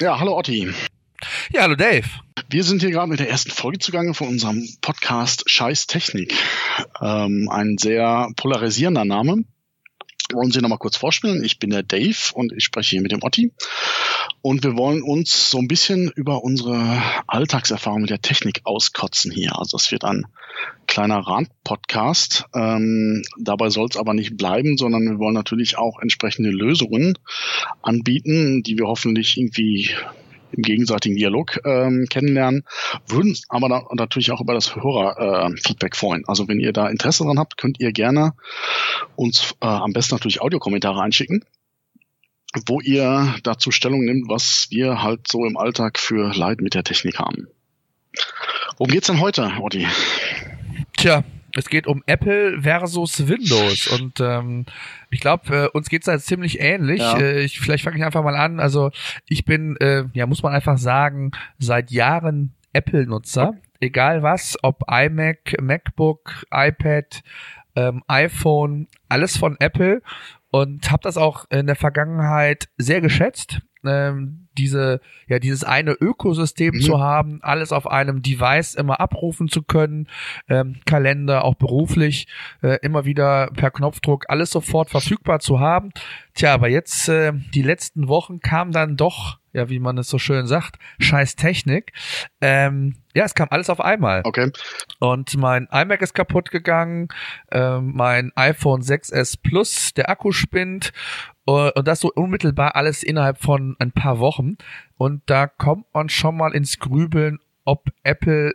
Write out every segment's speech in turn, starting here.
Ja, hallo Otti. Ja, hallo Dave. Wir sind hier gerade mit der ersten Folge zugange von unserem Podcast Scheiß Technik. Ähm, ein sehr polarisierender Name. Wollen Sie noch mal kurz vorstellen? Ich bin der Dave und ich spreche hier mit dem Otti. Und wir wollen uns so ein bisschen über unsere Alltagserfahrung mit der Technik auskotzen hier. Also es wird ein kleiner Rand-Podcast. Ähm, dabei soll es aber nicht bleiben, sondern wir wollen natürlich auch entsprechende Lösungen anbieten, die wir hoffentlich irgendwie im gegenseitigen Dialog ähm, kennenlernen, würden aber da natürlich auch über das Hörerfeedback äh, freuen. Also wenn ihr da Interesse dran habt, könnt ihr gerne uns äh, am besten natürlich Audiokommentare einschicken wo ihr dazu Stellung nimmt, was wir halt so im Alltag für Leid mit der Technik haben. Worum geht's denn heute, Otti? Tja, es geht um Apple versus Windows und ähm, ich glaube, äh, uns geht's da ziemlich ähnlich. Ja. Äh, ich, vielleicht fange ich einfach mal an. Also ich bin, äh, ja, muss man einfach sagen, seit Jahren Apple-Nutzer. Egal was, ob iMac, MacBook, iPad, ähm, iPhone, alles von Apple und habe das auch in der Vergangenheit sehr geschätzt. Ähm, diese, ja, dieses eine Ökosystem mhm. zu haben, alles auf einem Device immer abrufen zu können, ähm, Kalender auch beruflich, äh, immer wieder per Knopfdruck alles sofort verfügbar zu haben. Tja, aber jetzt, äh, die letzten Wochen kam dann doch, ja, wie man es so schön sagt, scheiß Technik. Ähm, ja, es kam alles auf einmal. Okay. Und mein iMac ist kaputt gegangen, ähm, mein iPhone 6s Plus, der Akku spinnt äh, und das so unmittelbar alles innerhalb von ein paar Wochen. Und da kommt man schon mal ins Grübeln, ob Apple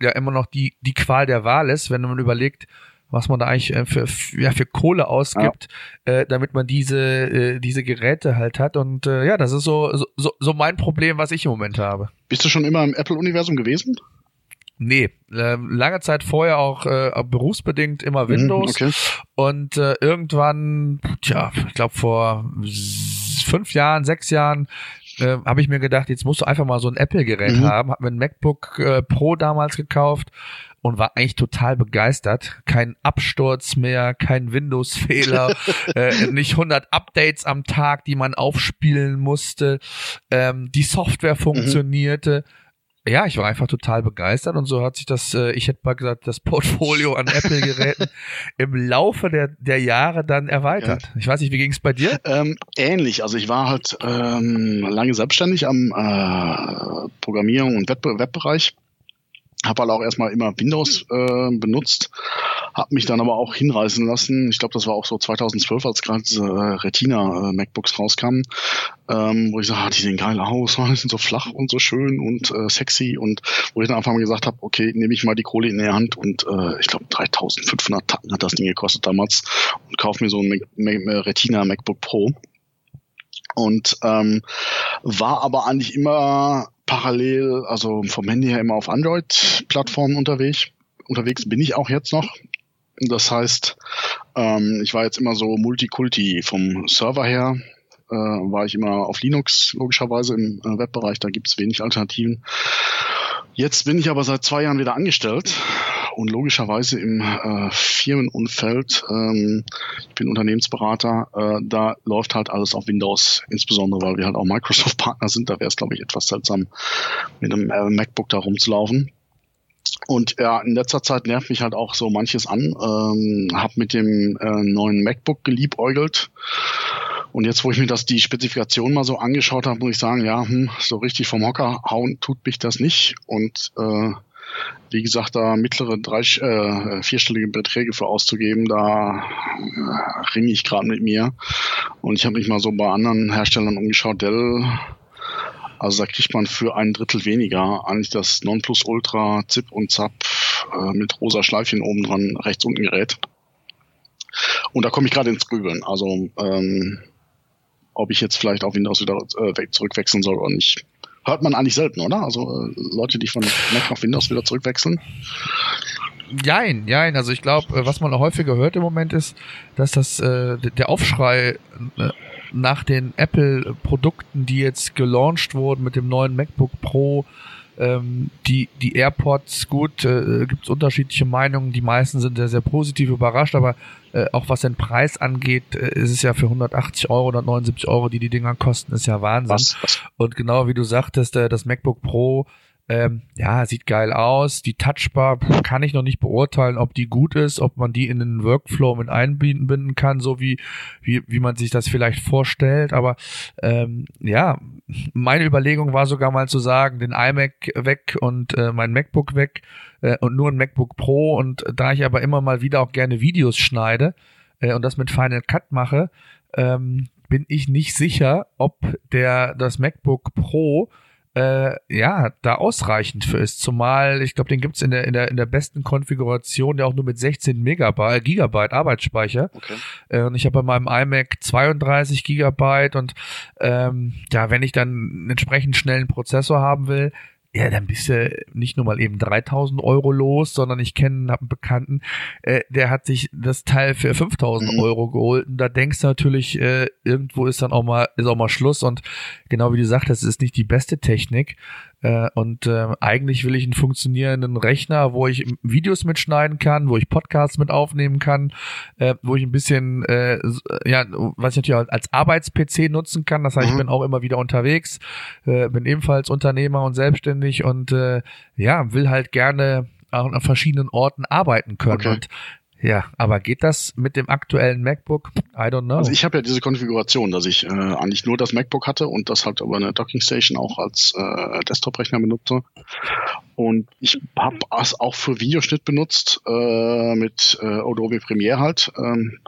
ja immer noch die, die Qual der Wahl ist, wenn man überlegt, was man da eigentlich äh, für, ja, für Kohle ausgibt, ja. äh, damit man diese, äh, diese Geräte halt hat. Und äh, ja, das ist so, so, so mein Problem, was ich im Moment habe. Bist du schon immer im Apple-Universum gewesen? Nee, äh, lange Zeit vorher auch äh, berufsbedingt immer mhm, Windows. Okay. Und äh, irgendwann, tja, ich glaube vor fünf Jahren, sechs Jahren, äh, habe ich mir gedacht, jetzt musst du einfach mal so ein Apple-Gerät mhm. haben. Hab mir ein MacBook äh, Pro damals gekauft und war eigentlich total begeistert. Kein Absturz mehr, kein Windows-Fehler, äh, nicht 100 Updates am Tag, die man aufspielen musste. Ähm, die Software mhm. funktionierte. Mhm ja, ich war einfach total begeistert und so hat sich das, äh, ich hätte mal gesagt, das Portfolio an Apple-Geräten im Laufe der, der Jahre dann erweitert. Ja. Ich weiß nicht, wie ging es bei dir? Ähm, ähnlich. Also ich war halt ähm, lange selbstständig am äh, Programmierung und Web Webbereich habe halt auch erstmal immer Windows äh, benutzt, habe mich dann aber auch hinreißen lassen. Ich glaube, das war auch so 2012, als gerade diese äh, Retina äh, rauskamen, ähm, wo ich so, ah, die sehen geil aus, die sind so flach und so schön und äh, sexy und wo ich dann einfach mal gesagt habe, okay, nehme ich mal die Kohle in die Hand und äh, ich glaube 3500 Tacken hat das Ding gekostet damals und kaufe mir so ein Mac Mac Retina MacBook Pro und ähm, war aber eigentlich immer parallel, also vom Handy her immer auf Android-Plattformen unterwegs. Unterwegs bin ich auch jetzt noch. Das heißt, ähm, ich war jetzt immer so Multikulti vom Server her. Äh, war ich immer auf Linux, logischerweise im äh, Webbereich, da gibt es wenig Alternativen. Jetzt bin ich aber seit zwei Jahren wieder angestellt und logischerweise im äh, Firmenumfeld, ähm, ich bin Unternehmensberater, äh, da läuft halt alles auf Windows, insbesondere weil wir halt auch Microsoft-Partner sind. Da wäre es, glaube ich, etwas seltsam, mit einem äh, MacBook da rumzulaufen. Und ja, in letzter Zeit nervt mich halt auch so manches an. Ähm, hab mit dem äh, neuen MacBook geliebäugelt. Und jetzt, wo ich mir das die Spezifikation mal so angeschaut habe, muss ich sagen, ja, hm, so richtig vom Hocker hauen tut mich das nicht. Und äh, wie gesagt, da mittlere drei, äh, vierstellige Beträge für auszugeben, da äh, ringe ich gerade mit mir. Und ich habe mich mal so bei anderen Herstellern umgeschaut, Dell, also da kriegt man für ein Drittel weniger eigentlich das Nonplus Ultra Zip und Zap äh, mit rosa Schleifchen oben dran rechts unten Gerät. Und da komme ich gerade ins Grübeln. Also ähm, ob ich jetzt vielleicht auf Windows wieder äh, zurückwechseln soll oder nicht hört man eigentlich selten, oder? Also äh, Leute, die von Mac auf Windows wieder zurückwechseln. Jein, jein. Also ich glaube, äh, was man häufiger hört im Moment ist, dass das äh, der Aufschrei äh, nach den Apple-Produkten, die jetzt gelauncht wurden mit dem neuen MacBook Pro, Ähm, die, die AirPods, gut, äh, gibt es unterschiedliche Meinungen. Die meisten sind sehr, sehr positiv überrascht, aber äh, auch was den Preis angeht, äh, ist es ja für 180 Euro, 179 Euro, die die Dinger kosten, ist ja Wahnsinn. Was? Und genau wie du sagtest, äh, das MacBook Pro ähm, ja, sieht geil aus. Die Touchbar kann ich noch nicht beurteilen, ob die gut ist, ob man die in den Workflow mit einbinden kann, so wie, wie, wie man sich das vielleicht vorstellt. Aber ähm, ja, meine Überlegung war sogar mal zu sagen, den iMac weg und äh, mein MacBook weg äh, und nur ein MacBook Pro. Und da ich aber immer mal wieder auch gerne Videos schneide äh, und das mit Final Cut mache, ähm, bin ich nicht sicher, ob der das MacBook Pro äh, ja, da ausreichend für ist. Zumal, ich glaube, den gibt's in der, in, der, in der besten Konfiguration, der auch nur mit 16 Megabyte, Gigabyte Arbeitsspeicher. Okay. Äh, und ich habe bei meinem iMac 32 Gigabyte und ähm, ja, wenn ich dann einen entsprechend schnellen Prozessor haben will, ja, dann bist du nicht nur mal eben 3000 Euro los, sondern ich kenne einen Bekannten, äh, der hat sich das Teil für 5000 mhm. Euro geholt. Und da denkst du natürlich, äh, irgendwo ist dann auch mal, ist auch mal Schluss. Und genau wie du sagtest, es ist nicht die beste Technik. Äh, und äh, eigentlich will ich einen funktionierenden Rechner, wo ich Videos mitschneiden kann, wo ich Podcasts mit aufnehmen kann, äh, wo ich ein bisschen, äh, ja, was ich natürlich als Arbeits-PC nutzen kann. Das heißt, mhm. ich bin auch immer wieder unterwegs, äh, bin ebenfalls Unternehmer und selbstständig und äh, ja, will halt gerne auch an verschiedenen Orten arbeiten können. Okay. Und ja, aber geht das mit dem aktuellen MacBook? I don't know. Also ich habe ja diese Konfiguration, dass ich äh, eigentlich nur das MacBook hatte und das halt über eine Dockingstation auch als äh, Desktop-Rechner benutze. Und ich habe es auch für Videoschnitt benutzt äh, mit äh, Adobe Premiere halt. Ähm,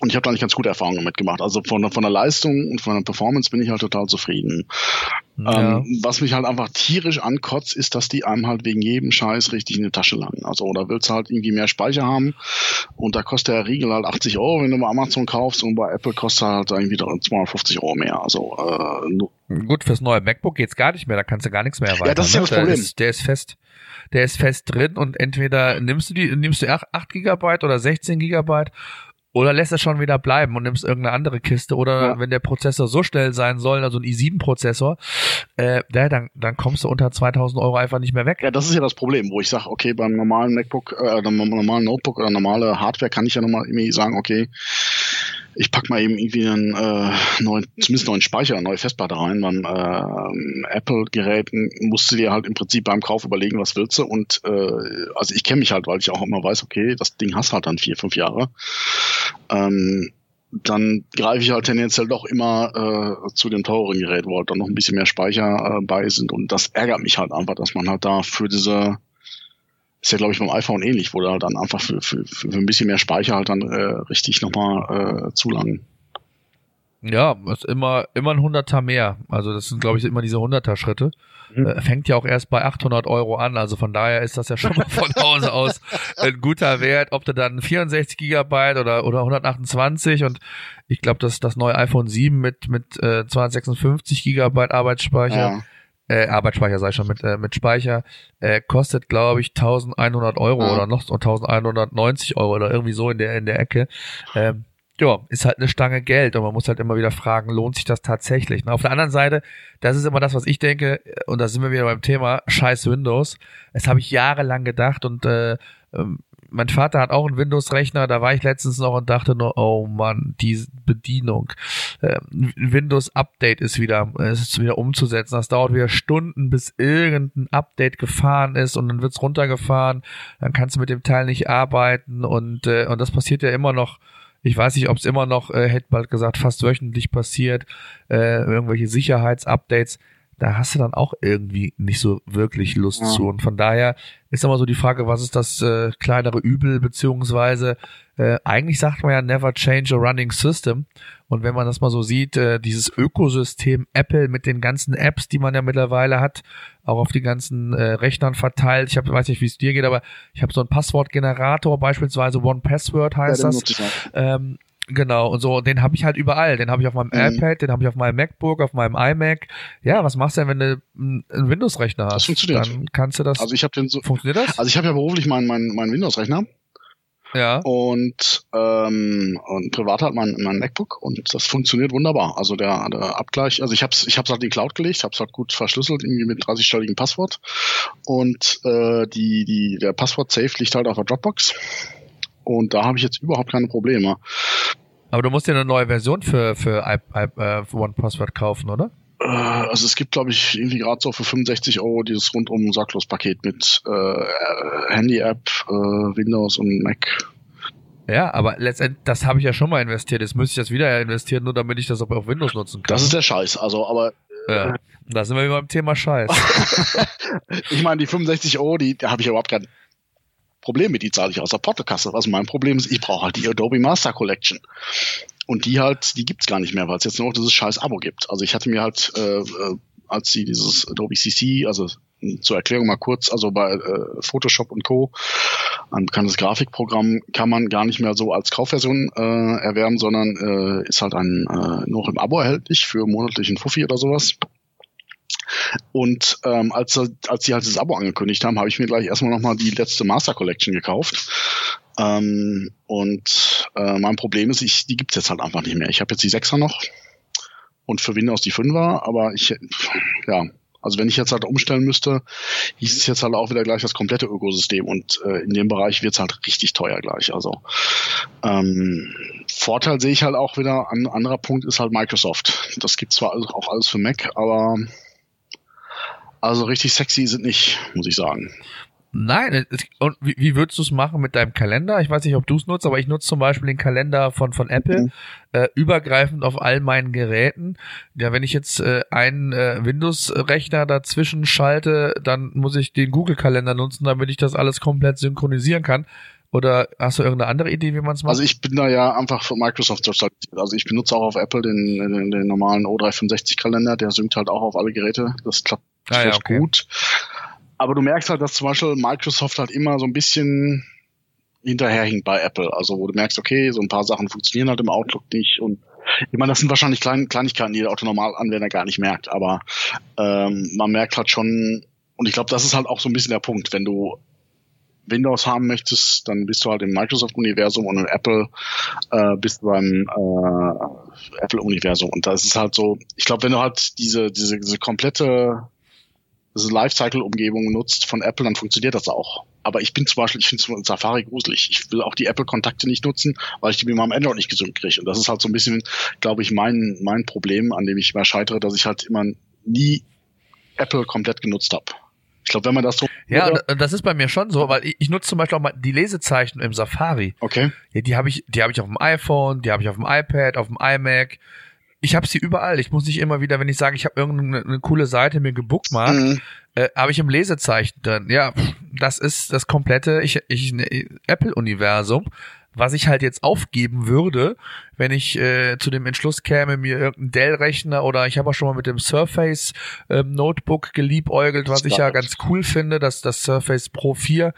und ich habe da nicht ganz gute Erfahrungen damit gemacht. Also von, von der Leistung und von der Performance bin ich halt total zufrieden. Ja. Ähm, was mich halt einfach tierisch ankotzt, ist, dass die einem halt wegen jedem Scheiß richtig in die Tasche langen. Also da willst du halt irgendwie mehr Speicher haben und da kostet der Riegel halt 80 Euro, wenn du bei Amazon kaufst und bei Apple kostet halt irgendwie 250 Euro mehr. Also äh, Gut, fürs neue MacBook geht's gar nicht mehr, da kannst du gar nichts mehr erweitern. Ja, das ist ja ne? das Problem. Der ist, der ist fest der ist fest drin und entweder nimmst du die, nimmst du 8 Gigabyte oder 16 Gigabyte oder lässt es schon wieder bleiben und nimmst irgendeine andere Kiste. Oder ja. wenn der Prozessor so schnell sein soll, also ein i7-Prozessor, äh, dann, dann kommst du unter 2000 Euro einfach nicht mehr weg. Ja, das ist ja das Problem, wo ich sage, okay, beim normalen MacBook, äh, beim normalen Notebook oder normale Hardware kann ich ja nochmal irgendwie sagen, okay, ich pack mal eben irgendwie einen äh, neuen, zumindest neuen Speicher, eine neue Festplatte rein. Beim äh, Apple-Geräten musst du dir halt im Prinzip beim Kauf überlegen, was willst du. Und äh, also ich kenne mich halt, weil ich auch immer weiß, okay, das Ding hast halt dann vier, fünf Jahre. Ähm, dann greife ich halt tendenziell doch immer äh, zu dem teuren Gerät, wo halt dann noch ein bisschen mehr Speicher äh, bei sind. Und das ärgert mich halt einfach, dass man halt da für diese ist ja, glaube ich, beim iPhone ähnlich, wo da dann einfach für, für, für ein bisschen mehr Speicher halt dann äh, richtig nochmal äh, zulangen. Ja, ist immer, immer ein Hunderter mehr. Also das sind, glaube ich, immer diese Hunderter-Schritte. Mhm. Äh, fängt ja auch erst bei 800 Euro an. Also von daher ist das ja schon mal von Hause aus ein guter Wert. Ob du dann 64 Gigabyte oder, oder 128 und ich glaube, dass das neue iPhone 7 mit, mit äh, 256 Gigabyte Arbeitsspeicher ja äh, Arbeitsspeicher sei schon mit, äh, mit Speicher, äh, kostet glaube ich 1100 Euro ah. oder noch 1190 Euro oder irgendwie so in der, in der Ecke. Ähm, ja, ist halt eine Stange Geld und man muss halt immer wieder fragen, lohnt sich das tatsächlich? Und auf der anderen Seite, das ist immer das, was ich denke, und da sind wir wieder beim Thema scheiß Windows. Das habe ich jahrelang gedacht und äh, ähm, mein Vater hat auch einen Windows-Rechner, da war ich letztens noch und dachte nur, oh Mann, die Bedienung. Äh, Windows-Update ist wieder, ist wieder umzusetzen. Das dauert wieder Stunden, bis irgendein Update gefahren ist und dann wird's runtergefahren. Dann kannst du mit dem Teil nicht arbeiten und, äh, und das passiert ja immer noch. Ich weiß nicht, ob es immer noch, äh, hätte bald gesagt, fast wöchentlich passiert, äh, irgendwelche Sicherheitsupdates da hast du dann auch irgendwie nicht so wirklich Lust ja. zu. Und von daher ist immer so die Frage, was ist das äh, kleinere Übel, beziehungsweise äh, eigentlich sagt man ja never change a running system. Und wenn man das mal so sieht, äh, dieses Ökosystem Apple mit den ganzen Apps, die man ja mittlerweile hat, auch auf die ganzen äh, Rechnern verteilt. Ich hab, weiß nicht, wie es dir geht, aber ich habe so einen Passwortgenerator, beispielsweise One Password heißt ja, das. Ähm, Genau, und so, den habe ich halt überall. Den habe ich auf meinem mhm. iPad, den habe ich auf meinem MacBook, auf meinem iMac. Ja, was machst du denn, wenn du einen Windows-Rechner hast? Das funktioniert. Dann kannst du das. Also ich habe den so. Funktioniert das? Also ich habe ja beruflich meinen mein, mein Windows-Rechner. Ja. Und, ähm, und privat hat mein, mein MacBook und das funktioniert wunderbar. Also der, der Abgleich, also ich habe es ich hab's halt in die Cloud gelegt, habe es halt gut verschlüsselt, irgendwie mit 30-stelligem Passwort. Und äh, die, die, der Passwort-Safe liegt halt auf der Dropbox. Und da habe ich jetzt überhaupt keine Probleme. Aber du musst dir eine neue Version für, für, uh, für OnePassword kaufen, oder? Äh, also es gibt, glaube ich, irgendwie gerade so für 65 Euro dieses rundum sorglos Paket mit äh, Handy-App, äh, Windows und Mac. Ja, aber letztendlich, das habe ich ja schon mal investiert. Jetzt müsste ich das wieder investieren, nur damit ich das auch auf Windows nutzen kann. Das ist der Scheiß. Also, aber äh, ja, da sind wir wieder beim Thema Scheiß. ich meine, die 65 Euro, die habe ich überhaupt kein Problem mit, die zahle ich aus der Portokasse. Was mein Problem ist, ich brauche halt die Adobe Master Collection. Und die halt, die gibt's gar nicht mehr, weil es jetzt nur noch dieses scheiß Abo gibt. Also ich hatte mir halt, äh, äh als sie dieses Adobe CC, also zur Erklärung mal kurz, also bei äh, Photoshop und Co. ein bekanntes Grafikprogramm kann man gar nicht mehr so als Kaufversion äh, erwerben, sondern äh, ist halt ein äh, noch im Abo erhältlich für monatlichen Fuffi oder sowas. Und ähm, als, als sie halt das Abo angekündigt haben, habe ich mir gleich erstmal nochmal die letzte Master Collection gekauft. Ähm, und äh, mein Problem ist, ich, die gibt's jetzt halt einfach nicht mehr. Ich habe jetzt die 6er noch und für Windows die 5er, aber ich, ja, also wenn ich jetzt halt umstellen müsste, hieß es jetzt halt auch wieder gleich das komplette Ökosystem und äh, in dem Bereich wird's halt richtig teuer gleich. Also ähm, Vorteil sehe ich halt auch wieder, ein anderer Punkt ist halt Microsoft. Das gibt zwar auch alles für Mac, aber also richtig sexy sind nicht, muss ich sagen. Nein, und wie, wie würdest du es machen mit deinem Kalender? Ich weiß nicht, ob du es nutzt, aber ich nutze zum Beispiel den Kalender von, von Apple, mhm. äh, übergreifend auf all meinen Geräten. Ja, wenn ich jetzt äh, einen äh, Windows-Rechner dazwischen schalte, dann muss ich den Google-Kalender nutzen, damit ich das alles komplett synchronisieren kann. Oder hast du irgendeine andere Idee, wie man es macht? Also ich bin da ja einfach für Microsoft Also ich benutze auch auf Apple den, den, den normalen O365-Kalender, der synkt halt auch auf alle Geräte. Das klappt ah, ja, okay. gut. Aber du merkst halt, dass zum Beispiel Microsoft halt immer so ein bisschen hinterherhinkt bei Apple. Also wo du merkst, okay, so ein paar Sachen funktionieren halt im Outlook nicht und ich meine, das sind wahrscheinlich Klein Kleinigkeiten, die der Autonormalanwender gar nicht merkt, aber ähm, man merkt halt schon, und ich glaube, das ist halt auch so ein bisschen der Punkt, wenn du Windows haben möchtest, dann bist du halt im Microsoft-Universum und im Apple äh, bist du beim äh, Apple-Universum. Und da ist halt so, ich glaube, wenn du halt diese, diese, diese komplette diese Lifecycle-Umgebung nutzt von Apple, dann funktioniert das auch. Aber ich bin zum Beispiel, ich finde Safari gruselig. Ich will auch die Apple-Kontakte nicht nutzen, weil ich die mit meinem Android nicht gesund kriege. Und das ist halt so ein bisschen, glaube ich, mein, mein Problem, an dem ich immer scheitere, dass ich halt immer nie Apple komplett genutzt habe. Ich glaube, wenn man das so. Ja, oder? das ist bei mir schon so, weil ich, ich nutze zum Beispiel auch mal die Lesezeichen im Safari. Okay. Ja, die habe ich, die habe ich auf dem iPhone, die habe ich auf dem iPad, auf dem iMac ich habe sie überall. Ich muss nicht immer wieder, wenn ich sage, ich habe irgendeine eine coole Seite mir gebookmarkt, mhm. äh, habe ich im Lesezeichen drin. Ja, das ist das komplette ich, ich, Apple-Universum, was ich halt jetzt aufgeben würde, wenn ich äh, zu dem Entschluss käme, mir irgendeinen Dell-Rechner oder ich habe auch schon mal mit dem Surface ähm, Notebook geliebäugelt, was ich ja ganz cool finde, dass das Surface Pro 4.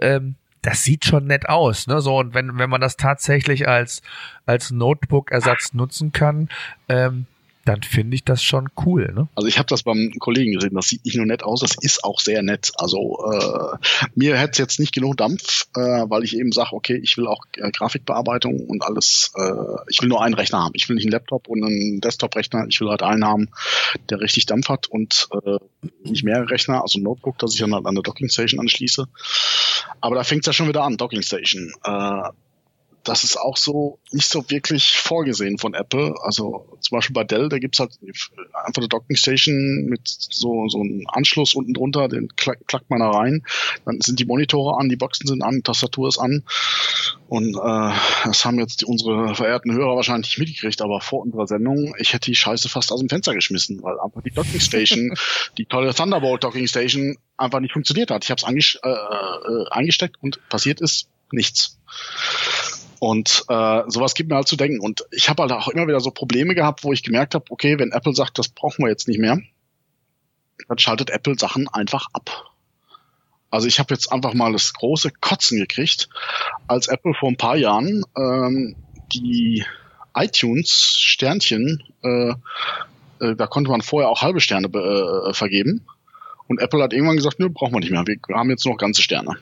Ähm, das sieht schon nett aus, ne? So, und wenn, wenn man das tatsächlich als, als Notebook-Ersatz nutzen kann, ähm, dann finde ich das schon cool. Ne? Also ich habe das beim Kollegen gesehen, das sieht nicht nur nett aus, das ist auch sehr nett. Also äh, mir hätte es jetzt nicht genug Dampf, äh, weil ich eben sage, okay, ich will auch äh, Grafikbearbeitung und alles, äh, ich will nur einen Rechner haben. Ich will nicht einen Laptop und einen Desktop-Rechner, ich will halt einen haben, der richtig Dampf hat und äh, nicht mehrere Rechner, also ein Notebook, das ich dann halt an der Docking Station anschließe. Aber da fängt es ja schon wieder an, Docking Station. Äh, das ist auch so nicht so wirklich vorgesehen von Apple. Also zum Beispiel bei Dell, da gibt's halt einfach eine Docking Station mit so, so einem Anschluss unten drunter, den klack, klackt man da rein. Dann sind die Monitore an, die Boxen sind an, Tastatur ist an. Und äh, das haben jetzt die, unsere verehrten Hörer wahrscheinlich nicht mitgekriegt, aber vor unserer Sendung, ich hätte die Scheiße fast aus dem Fenster geschmissen, weil einfach die Docking Station, die tolle Thunderbolt Docking Station einfach nicht funktioniert hat. Ich habe es äh, äh, eingesteckt und passiert ist nichts. Und äh, sowas gibt mir halt zu denken. Und ich habe halt auch immer wieder so Probleme gehabt, wo ich gemerkt habe, okay, wenn Apple sagt, das brauchen wir jetzt nicht mehr, dann schaltet Apple Sachen einfach ab. Also ich habe jetzt einfach mal das große Kotzen gekriegt, als Apple vor ein paar Jahren ähm, die iTunes Sternchen, äh, äh, da konnte man vorher auch halbe Sterne äh, vergeben. Und Apple hat irgendwann gesagt, nö, brauchen wir nicht mehr. Wir haben jetzt noch ganze Sterne.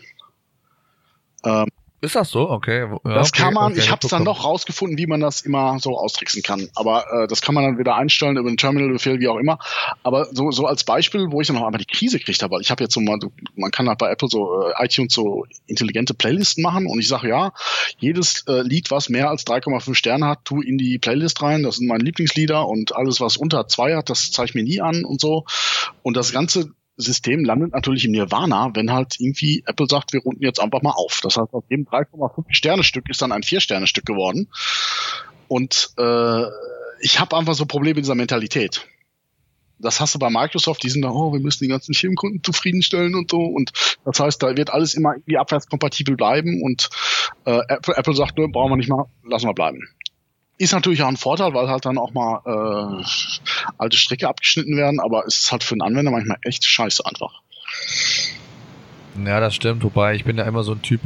Ähm, Ist das so? Okay. Ja, das okay, kann man, okay, ich habe es dann noch rausgefunden, wie man das immer so austricksen kann. Aber äh, das kann man dann wieder einstellen über den Terminal-Befehl, wie auch immer. Aber so, so als Beispiel, wo ich dann noch einmal die Krise gekriegt habe, weil ich habe jetzt so mal, man kann halt bei Apple so äh, iTunes so intelligente Playlisten machen und ich sage, ja, jedes äh, Lied, was mehr als 3,5 Sterne hat, tu in die Playlist rein. Das sind meine Lieblingslieder und alles, was unter zwei hat, das zeige ich mir nie an und so. Und das Ganze System landet natürlich im Nirvana, wenn halt irgendwie Apple sagt, wir runden jetzt einfach mal auf. Das heißt, aus dem 3,5 Sterne Stück ist dann ein 4 Sterne Stück geworden. Und äh, ich habe einfach so Probleme mit dieser Mentalität. Das hast du bei Microsoft, die sind da, oh, wir müssen die ganzen Firmenkunden zufriedenstellen und so. Und das heißt, da wird alles immer irgendwie abwärtskompatibel bleiben und äh, Apple, Apple sagt, nur, brauchen wir nicht mal, lassen wir bleiben. Ist natürlich auch ein Vorteil, weil halt dann auch mal äh, alte Strecke abgeschnitten werden, aber es ist halt für den Anwender manchmal echt scheiße einfach. Ja, das stimmt, wobei ich bin ja immer so ein Typ,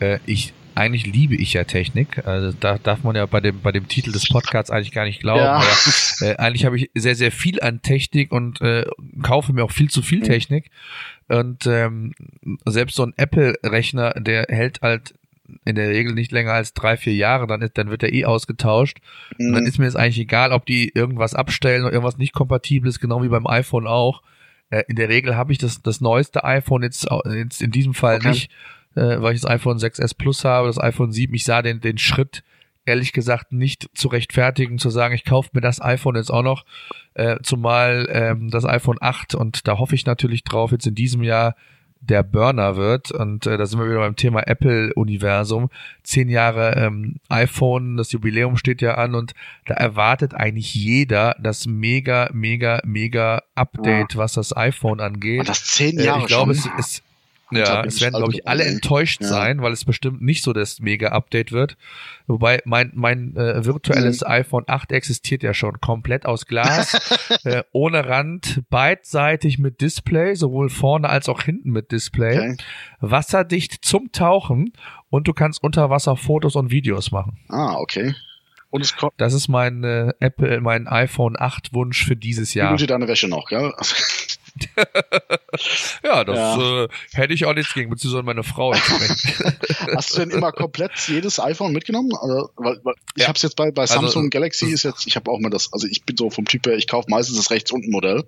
äh, ich eigentlich liebe ich ja Technik. Also da darf man ja bei dem bei dem Titel des Podcasts eigentlich gar nicht glauben. Ja. Aber äh, eigentlich habe ich sehr sehr viel an Technik und äh, kaufe mir auch viel zu viel mhm. Technik. Und ähm, selbst so ein Apple-Rechner, der hält halt in der Regel nicht länger als drei, vier Jahre, dann, ist, dann wird er eh ausgetauscht. Mhm. Und dann mhm. ist mir jetzt eigentlich egal, ob die irgendwas abstellen oder irgendwas nicht kompatibel ist, genau wie beim iPhone auch. Äh, in der Regel habe ich das, das neueste iPhone jetzt, jetzt in diesem Fall okay. nicht, äh, weil ich das iPhone 6S Plus habe, das iPhone 7. Ich sah den, den Schritt ehrlich gesagt nicht zu rechtfertigen, zu sagen, ich kaufe mir das iPhone jetzt auch noch, äh, zumal ähm, das iPhone 8 und da hoffe ich natürlich drauf, jetzt in diesem Jahr der Burner wird. Und äh, da sind wir wieder beim Thema Apple-Universum. Zehn Jahre ähm, iPhone, das Jubiläum steht ja an und da erwartet eigentlich jeder das mega, mega, mega Update, ja. was das iPhone angeht. Und das zehn Jahre äh, Ich glaube, es ist ja, es werden, glaube ich, alle enttäuscht ja. sein, weil es bestimmt nicht so das Mega-Update wird. Wobei mein, mein äh, virtuelles mhm. iPhone 8 existiert ja schon komplett aus Glas, äh, ohne Rand, beidseitig mit Display, sowohl vorne als auch hinten mit Display, okay. wasserdicht zum Tauchen und du kannst unter Wasser Fotos und Videos machen. Ah, okay. Und es kommt. Das ist mein äh, Apple, mein iPhone 8 Wunsch für dieses Jahr. Du deine Wäsche noch, ja? ja, das ja. Äh, hätte ich auch nichts gegen, beziehungsweise meine Frau. Hast du denn immer komplett jedes iPhone mitgenommen? Also, weil, weil ich ja. habe es jetzt bei, bei also, Samsung also, Galaxy ist jetzt, ich habe auch mal das, also ich bin so vom Typ her, ich kaufe meistens das rechts unten Modell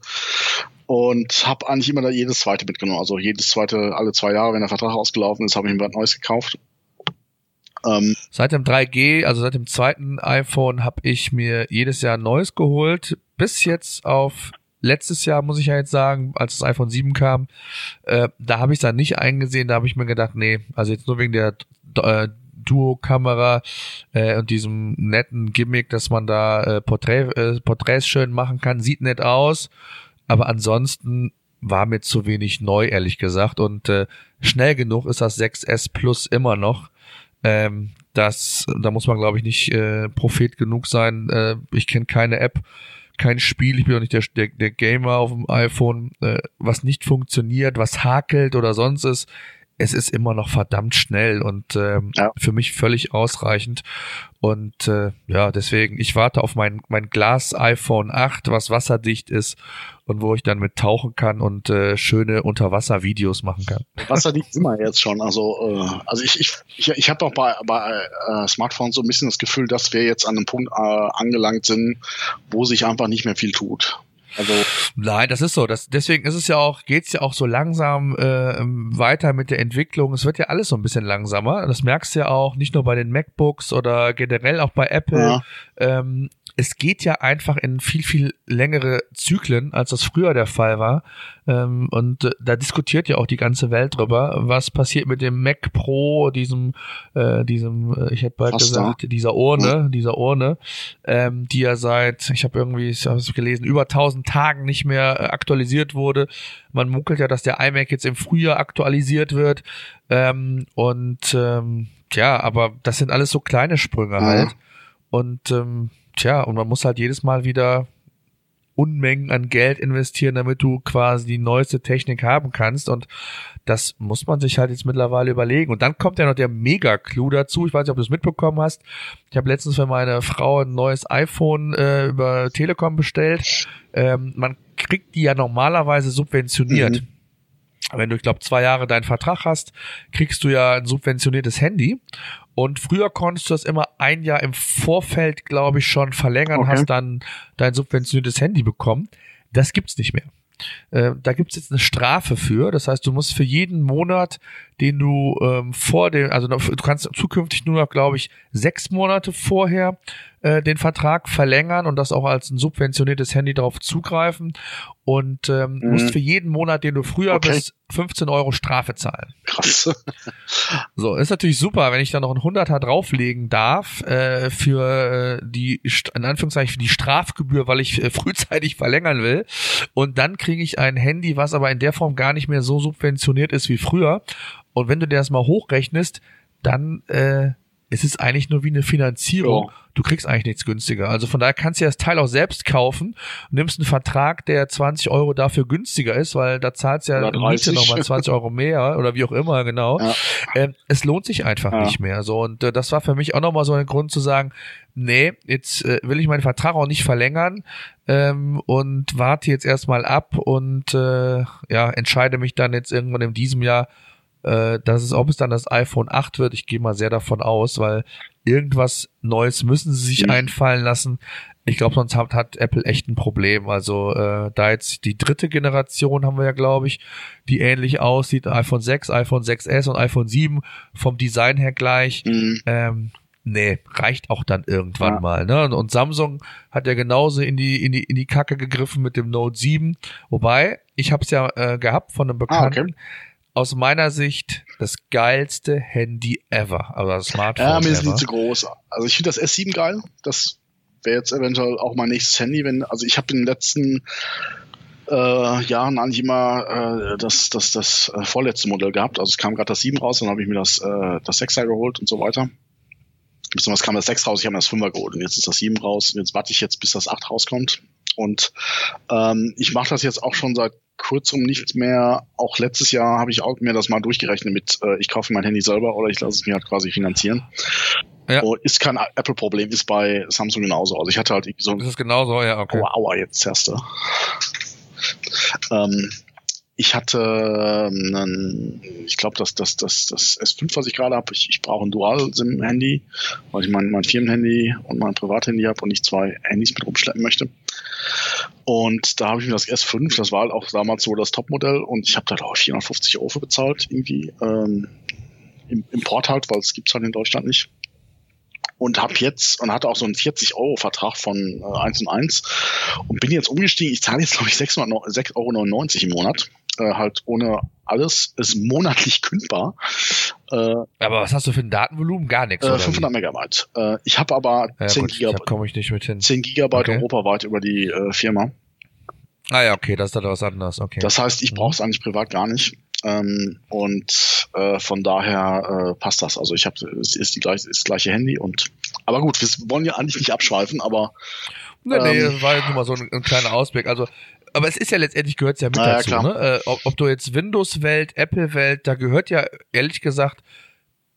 und habe eigentlich immer da jedes zweite mitgenommen. Also jedes zweite, alle zwei Jahre, wenn der Vertrag ausgelaufen ist, habe ich mir was Neues gekauft. Ähm, seit dem 3G, also seit dem zweiten iPhone, habe ich mir jedes Jahr ein neues geholt, bis jetzt auf letztes Jahr, muss ich ja jetzt sagen, als das iPhone 7 kam, äh, da habe ich es dann nicht eingesehen, da habe ich mir gedacht, nee, also jetzt nur wegen der äh, Duo-Kamera äh, und diesem netten Gimmick, dass man da äh, Porträt, äh, Porträts schön machen kann, sieht nett aus, aber ansonsten war mir zu wenig neu, ehrlich gesagt. Und äh, schnell genug ist das 6S Plus immer noch. Ähm, das, da muss man, glaube ich, nicht äh, Prophet genug sein. Äh, ich kenne keine App, kein Spiel, ich bin auch nicht der, der, der Gamer auf dem iPhone, äh, was nicht funktioniert, was hakelt oder sonst ist. Es ist immer noch verdammt schnell und ähm, ja. für mich völlig ausreichend. Und äh, ja, deswegen, ich warte auf mein, mein Glas iPhone 8, was wasserdicht ist und wo ich dann mit tauchen kann und äh, schöne Unterwasservideos machen kann. Wasserdicht immer jetzt schon. Also, äh, also ich, ich, ich, ich habe auch bei, bei äh, Smartphones so ein bisschen das Gefühl, dass wir jetzt an einem Punkt äh, angelangt sind, wo sich einfach nicht mehr viel tut. Also Nein, das ist so. Das, deswegen ist es ja auch, geht's ja auch so langsam äh, weiter mit der Entwicklung. Es wird ja alles so ein bisschen langsamer. Das merkst du ja auch nicht nur bei den MacBooks oder generell auch bei Apple. Ja. Ähm, es geht ja einfach in viel, viel längere Zyklen, als das früher der Fall war. Ähm, und äh, da diskutiert ja auch die ganze Welt drüber, was passiert mit dem Mac Pro, diesem, äh, diesem, äh, ich hätte bald Fast gesagt, da. dieser Urne, dieser Urne, ähm, die ja seit, ich habe irgendwie, ich habe es gelesen, über 1000 Tagen nicht mehr äh, aktualisiert wurde. Man munkelt ja, dass der iMac jetzt im Frühjahr aktualisiert wird. Ähm, und ähm, ja, aber das sind alles so kleine Sprünge mhm. halt. Und ähm, tja, und man muss halt jedes Mal wieder Unmengen an Geld investieren, damit du quasi die neueste Technik haben kannst. Und das muss man sich halt jetzt mittlerweile überlegen. Und dann kommt ja noch der Mega-Clou dazu. Ich weiß nicht, ob du es mitbekommen hast. Ich habe letztens für meine Frau ein neues iPhone äh, über Telekom bestellt. Ähm, man kriegt die ja normalerweise subventioniert. Mhm. Wenn du, ich glaube, zwei Jahre deinen Vertrag hast, kriegst du ja ein subventioniertes Handy. Und früher konntest du das immer ein Jahr im Vorfeld, glaube ich, schon verlängern, okay. hast dann dein subventioniertes Handy bekommen. Das gibt's nicht mehr. Äh, da gibt's jetzt eine Strafe für. Das heißt, du musst für jeden Monat, den du ähm, vor dem, also du kannst zukünftig nur noch, glaube ich, sechs Monate vorher äh, den Vertrag verlängern und das auch als ein subventioniertes Handy darauf zugreifen und ähm, mhm. musst für jeden Monat, den du früher okay. bist, 15 Euro Strafe zahlen. Krass. so, ist natürlich super, wenn ich da noch ein Hunderter drauflegen darf äh, für äh, die, in Anführungszeichen, für die Strafgebühr, weil ich äh, frühzeitig verlängern will. Und dann kriege ich ein Handy, was aber in der Form gar nicht mehr so subventioniert ist wie früher. Und wenn du dir das mal hochrechnest, dann äh, es ist eigentlich nur wie eine Finanzierung. Ja. Du kriegst eigentlich nichts günstiger. Also von daher kannst du das Teil auch selbst kaufen, nimmst einen Vertrag, der 20 Euro dafür günstiger ist, weil da zahlst ja Miete nochmal 20 Euro mehr oder wie auch immer, genau. Ja. Ähm, es lohnt sich einfach ja. nicht mehr. So und äh, das war für mich auch nochmal so ein Grund zu sagen, nee, jetzt äh, will ich meinen Vertrag auch nicht verlängern ähm, und warte jetzt erstmal ab und äh, ja entscheide mich dann jetzt irgendwann in diesem Jahr äh, dass es, ob es dann das iPhone 8 wird, ich gehe mal sehr davon aus, weil irgendwas Neues müssen sie sich mhm. einfallen lassen. Ich glaube, sonst hat, hat, Apple echt ein Problem. Also äh, da jetzt die dritte Generation haben wir ja, glaube ich, die ähnlich aussieht. iPhone 6, iPhone 6S und iPhone 7 vom Design her gleich. Mhm. Ähm, nee, reicht auch dann irgendwann ja. mal. Ne? Und, Samsung hat ja genauso in die, in, die, in die Kacke gegriffen mit dem Note 7. Wobei, ich habe es ja äh, gehabt von einem Bekannten. Ah, okay aus meiner Sicht das geilste Handy ever. Also das Smartphone. Ja, mir ist nicht zu groß. Also ich finde das S7 geil. Das wäre jetzt eventuell auch mein nächstes Handy, wenn, also ich habe in den letzten äh, Jahren eigentlich immer äh, das, das, das äh, vorletzte Modell gehabt. Also es kam gerade das 7 raus, dann habe ich mir das, äh, das 6er geholt und so weiter. Besonders kam das 6 raus, ich habe mir das 5er geholt und jetzt ist das 7 raus und jetzt warte ich jetzt, bis das 8 rauskommt. Und ähm, ich mache das jetzt auch schon seit kurzem nicht mehr. Auch letztes Jahr habe ich auch mir das mal durchgerechnet mit, äh, ich kaufe mein Handy selber oder ich lasse es mir halt quasi finanzieren. Ja. Oh, ist kein Apple-Problem, ist bei Samsung genauso. Also ich hatte halt so. Ist es genauso, ja, okay. Oh, aua, jetzt erste. Ähm, ich hatte ähm, einen, ich glaube, dass das, das, das S5, was ich gerade habe, ich, ich brauche ein Dual-SIM-Handy, weil ich mein, mein Firmenhandy und mein Privathandy habe und nicht zwei Handys mit rumschleppen möchte. Und da habe ich mir das S5, das war halt auch damals so das Topmodell. Und ich habe da glaube ich 450 Euro bezahlt irgendwie ähm, im Import halt, weil es gibt's halt in Deutschland nicht. Und habe jetzt und hatte auch so einen 40 Euro Vertrag von äh, 1 und 1 und bin jetzt umgestiegen. Ich zahle jetzt glaube ich 6,99 Euro im Monat äh, halt ohne alles, ist monatlich kündbar. Äh, aber was hast du für ein Datenvolumen? Gar nichts. Äh, 500 wie? Megabyte. Äh, ich habe aber ja, 10 Gigabyte. komme ich nicht mit hin. 10 Gigabyte okay. europaweit über die äh, Firma. Ah ja, okay, das ist dann was anderes. Okay. Das heißt, ich brauche es eigentlich privat gar nicht. Ähm, und äh, von daher äh, passt das. Also ich habe es ist die gleiche, ist das gleiche Handy und aber gut, wir wollen ja eigentlich nicht abschweifen, aber Nee, nee, ähm, das war jetzt nur mal so ein, ein kleiner Ausblick. Also aber es ist ja letztendlich gehört ja mit ah, dazu. Ja, ne? Äh, ob, ob, du jetzt Windows-Welt, Apple-Welt, da gehört ja ehrlich gesagt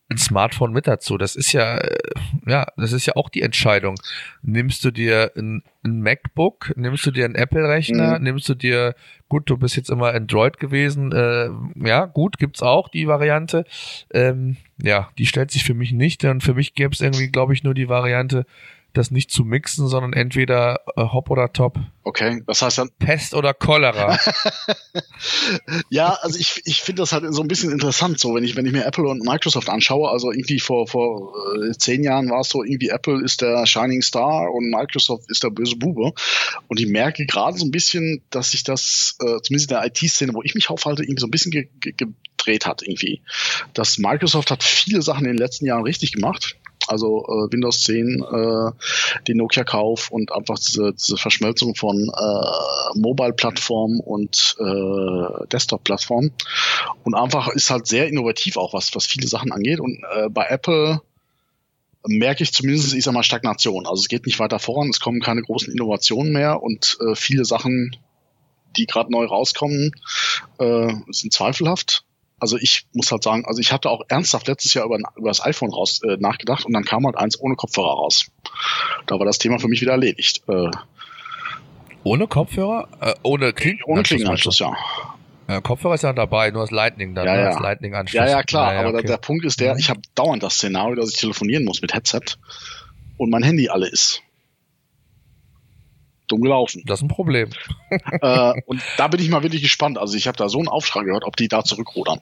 ein Smartphone mit dazu. Das ist ja, äh, ja, das ist ja auch die Entscheidung. Nimmst du dir ein, ein MacBook, nimmst du dir einen Apple-Rechner, mhm. nimmst du dir, gut, du bist jetzt immer Android gewesen, äh, ja, gut, gibt's auch die Variante. Ähm, ja, die stellt sich für mich nicht, denn für mich gäbe es irgendwie, glaube ich, nur die Variante, das nicht zu mixen, sondern entweder äh, Hop oder Top. Okay, das heißt dann. Pest oder Cholera. ja, also ich, ich finde das halt so ein bisschen interessant, so wenn ich, wenn ich mir Apple und Microsoft anschaue, also irgendwie vor, vor äh, zehn Jahren war es so, irgendwie Apple ist der Shining Star und Microsoft ist der böse Bube. Und ich merke gerade so ein bisschen, dass sich das, äh, zumindest in der IT-Szene, wo ich mich aufhalte, irgendwie so ein bisschen ge ge gedreht hat irgendwie. Das Microsoft hat viele Sachen in den letzten Jahren richtig gemacht also äh, Windows 10, äh, den Nokia-Kauf und einfach diese, diese Verschmelzung von äh, Mobile-Plattformen und äh, Desktop-Plattformen. Und einfach ist halt sehr innovativ auch, was, was viele Sachen angeht. Und äh, bei Apple merke ich zumindest, ich sag mal, Stagnation. Also es geht nicht weiter voran, es kommen keine großen Innovationen mehr und äh, viele Sachen, die gerade neu rauskommen, äh, sind zweifelhaft also ich muss halt sagen, also ich hatte auch ernsthaft letztes Jahr über, über das iPhone raus äh, nachgedacht und dann kam halt eins ohne Kopfhörer raus. Da war das Thema für mich wieder erledigt. Äh, ohne Kopfhörer? Äh, ohne Kling Ohne Klingenanschluss, ja. Kopfhörer ist ja dabei, nur das Lightning dann, ja, ne? ja. das Lightning Anschluss. Ja, ja, klar, ja, aber okay. der, der Punkt ist der, Mhm. ich habe dauernd das Szenario, dass ich telefonieren muss mit Headset und mein Handy alle ist. Dumm gelaufen. Das ist ein Problem. äh, und da bin ich mal wirklich gespannt. Also ich habe da so einen Aufschrei gehört, ob die da zurückrudern.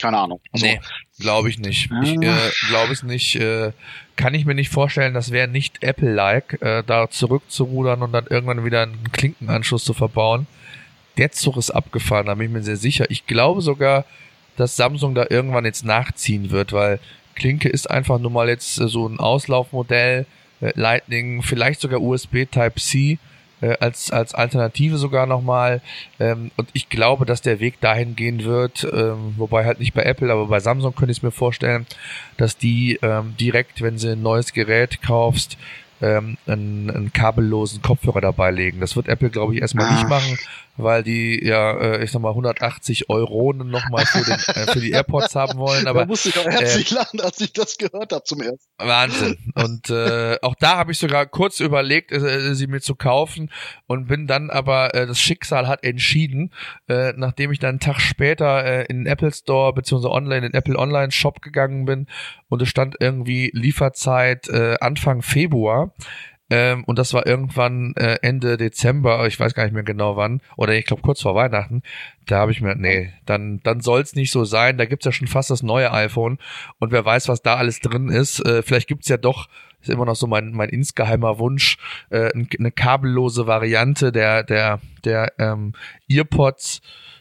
Keine Ahnung. Also, nee, glaube ich nicht. Ich Ah. äh, glaube es nicht. Äh, kann ich mir nicht vorstellen, das wäre nicht Apple-like, äh, da zurückzurudern und dann irgendwann wieder einen Klinkenanschluss zu verbauen. Der Zug ist abgefahren, da bin ich mir sehr sicher. Ich glaube sogar, dass Samsung da irgendwann jetzt nachziehen wird, weil Klinke ist einfach nur mal jetzt äh, so ein Auslaufmodell, Lightning, vielleicht sogar USB Type-C äh, als, als Alternative sogar nochmal. Ähm, und ich glaube, dass der Weg dahin gehen wird, ähm, wobei halt nicht bei Apple, aber bei Samsung könnte ich es mir vorstellen, dass die ähm, direkt, wenn sie ein neues Gerät kaufst, ähm, einen, einen kabellosen Kopfhörer dabei legen. Das wird Apple, glaube ich, erstmal Ah. nicht machen, weil die ja, äh, ich sag mal, 180 Euronen nochmal für, den, äh, für die AirPods haben wollen. Aber da musste ich auch herzlich lachen, als ich das gehört habe zum ersten. Wahnsinn. Und äh, auch da habe ich sogar kurz überlegt, äh, sie mir zu kaufen und bin dann aber, äh, das Schicksal hat entschieden, äh, nachdem ich dann einen Tag später äh, in den Apple Store beziehungsweise online in den Apple Online Shop gegangen bin und es stand irgendwie Lieferzeit äh, Anfang Februar. Ähm, und das war irgendwann äh, Ende Dezember, ich weiß gar nicht mehr genau wann, oder ich glaube kurz vor Weihnachten. Da habe ich mir, nee, dann, dann soll's nicht so sein. Da gibt's ja schon fast das neue iPhone und wer weiß, was da alles drin ist. Äh, vielleicht gibt's ja doch, ist immer noch so mein, mein insgeheimer Wunsch, äh, ein- eine kabellose Variante der, der, der ähm, Earpods.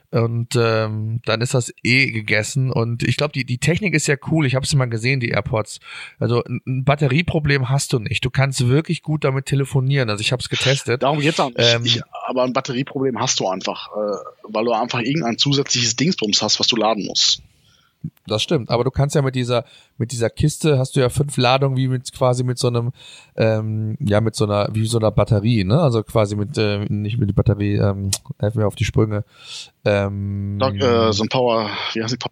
Und ähm, dann ist das eh gegessen. Und ich glaube, die, die Technik ist ja cool. Ich habe es mal gesehen, die AirPods. Also ein, Batterieproblem hast du nicht. Du kannst wirklich gut damit telefonieren. Also ich habe es getestet. Darum geht's auch nicht. Ähm, ich, aber ein Batterieproblem hast du einfach, äh, weil du einfach irgendein zusätzliches Dingsbums hast, was du laden musst. Das stimmt, aber du kannst ja mit dieser mit dieser Kiste hast du ja fünf Ladungen wie mit quasi mit so einem ähm, ja mit so einer wie so einer Batterie, ne? Also quasi mit äh, nicht mit der Batterie, ähm, helfen mir auf die Sprünge. Ähm, Da, äh, so ein Power, wie heißt die Power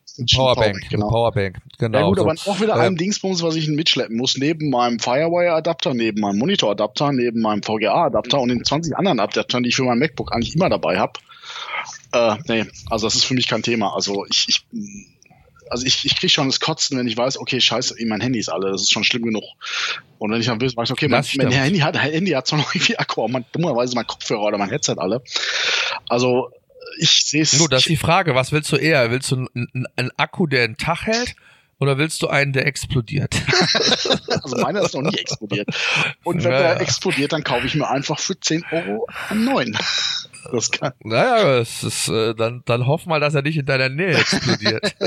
Powerbank, genau. Powerbank, genau. Ja gut, so. aber auch wieder Äh, ein Dingsbums, was ich mitschleppen muss, neben meinem Firewire-Adapter, neben meinem Monitor-Adapter, neben meinem VGA-Adapter und den 20 anderen Adaptern, die ich für mein MacBook eigentlich immer dabei habe. Äh, nee, also das ist für mich kein Thema. Also ich, ich also ich, ich kriege schon das Kotzen, wenn ich weiß, okay, scheiße, mein Handy ist alle, das ist schon schlimm genug. Und wenn ich dann weiß okay, mein, mein. Handy hat, Handy hat zwar noch irgendwie Akku, aber mein, dummerweise mein Kopfhörer oder mein Headset alle. Also ich sehe es. Nur, das ist die Frage, was willst du eher? Willst du einen, einen, Akku, der einen Tag hält? Oder willst du einen, der explodiert? Also meiner ist noch nicht explodiert. Und wenn Ja, der explodiert, dann kaufe ich mir einfach für 10 Euro einen neuen. Das kann. naja, es ist, äh, dann, dann hoff mal, dass er nicht in deiner Nähe explodiert.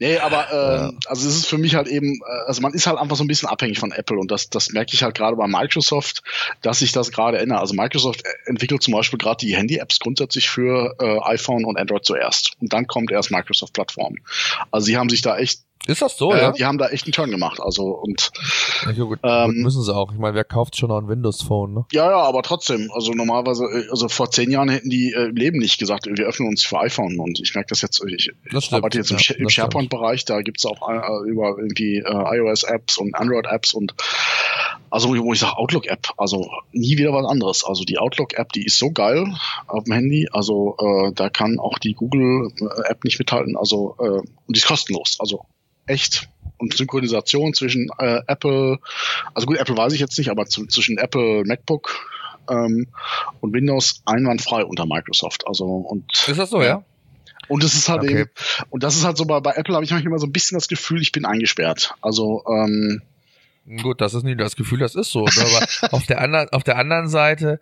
Nee, aber ähm, also es ist für mich halt eben, äh, also man ist halt einfach so ein bisschen abhängig von Apple und das, das merke ich halt gerade bei Microsoft, dass sich das gerade ändert. Also Microsoft entwickelt zum Beispiel gerade die Handy-Apps grundsätzlich für äh, iPhone und Android zuerst. Und dann kommt erst Microsoft-Plattform. Also sie haben sich da echt, ist das so, äh, ja? die haben da echt einen Turn gemacht. Also und Ja, gut, Ähm, gut, müssen sie auch. Ich meine, wer kauft schon noch ein Windows-Phone, ne? Ja, ja, aber trotzdem, also normalerweise, äh, also vor zehn Jahren hätten die äh, im Leben nicht gesagt, wir öffnen uns für iPhone und ich merke das jetzt, ich Das stimmt. arbeite jetzt im, ja, im. SharePoint-Bereich, da gibt's auch äh, über irgendwie äh, iOS-Apps und Android-Apps und also wo ich sage Outlook-App, also nie wieder was anderes. Also die Outlook-App, die ist so geil auf dem Handy, also äh, da kann auch die Google-App nicht mithalten, also äh, und die ist kostenlos, also echt. Und Synchronisation zwischen äh, Apple, also gut, Apple weiß ich jetzt nicht, aber zu, zwischen Apple MacBook ähm, und Windows einwandfrei unter Microsoft. Also und Ist das so, ja? und es ist halt Okay. eben, und das ist halt so bei, bei Apple habe ich manchmal so ein bisschen das Gefühl, ich bin eingesperrt. Also ähm, Gut, das ist nicht das Gefühl, das ist so. ne? Aber auf der anderen, auf der anderen Seite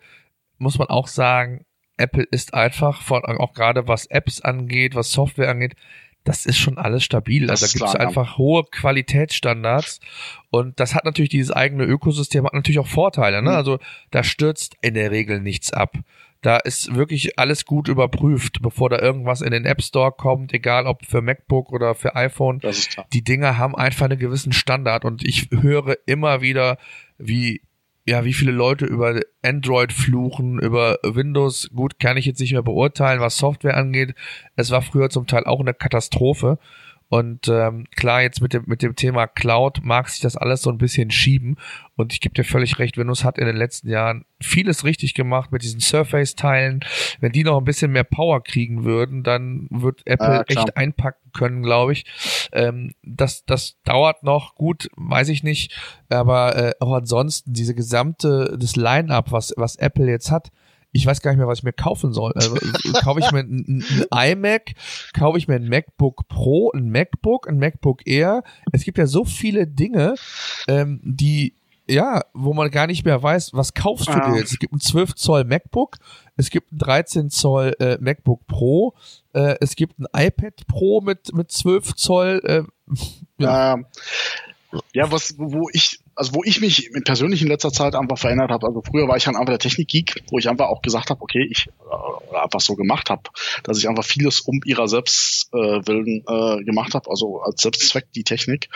muss man auch sagen, Apple ist einfach von, auch gerade was Apps angeht, was Software angeht, das ist schon alles stabil. Das Also da gibt es einfach hohe Qualitätsstandards und das hat natürlich dieses eigene Ökosystem, hat natürlich auch Vorteile. Ne? Mhm. Also da stürzt in der Regel nichts ab. Da ist wirklich alles gut überprüft, bevor da irgendwas in den App Store kommt, egal ob für MacBook oder für iPhone die Dinger haben einfach einen gewissen Standard und ich höre immer wieder, wie ja, wie viele Leute über Android fluchen, über Windows, gut, kann ich jetzt nicht mehr beurteilen, was Software angeht. Es war früher zum Teil auch eine Katastrophe. Und ähm, klar, jetzt mit dem, mit dem Thema Cloud mag sich das alles so ein bisschen schieben. Und ich gebe dir völlig recht, Windows hat in den letzten Jahren vieles richtig gemacht mit diesen Surface-Teilen. Wenn die noch ein bisschen mehr Power kriegen würden, dann wird Apple ah, echt einpacken können, glaube ich. Ähm, das, das dauert noch gut, weiß ich nicht. Aber äh, auch ansonsten, diese gesamte, das Line-up, was, was Apple jetzt hat, ich weiß gar nicht mehr, was ich mir kaufen soll. Also, kaufe ich mir ein, ein, iMac, kaufe ich mir ein MacBook Pro, ein MacBook, ein MacBook Air. Es gibt ja so viele Dinge, ähm, die ja, wo man gar nicht mehr weiß, was kaufst du dir jetzt? Es gibt ein 12 Zoll MacBook, es gibt ein 13 Zoll äh, MacBook Pro, äh, es gibt ein iPad Pro mit, mit 12 Zoll. Äh, ja. Ähm, ja, was, wo ich, also wo ich mich persönlich in letzter Zeit einfach verändert habe, also früher war ich halt einfach der Technikgeek, wo ich einfach auch gesagt habe, okay, ich äh, einfach so gemacht habe, dass ich einfach vieles um ihrer selbst äh, willen äh, gemacht habe, also als Selbstzweck die Technik.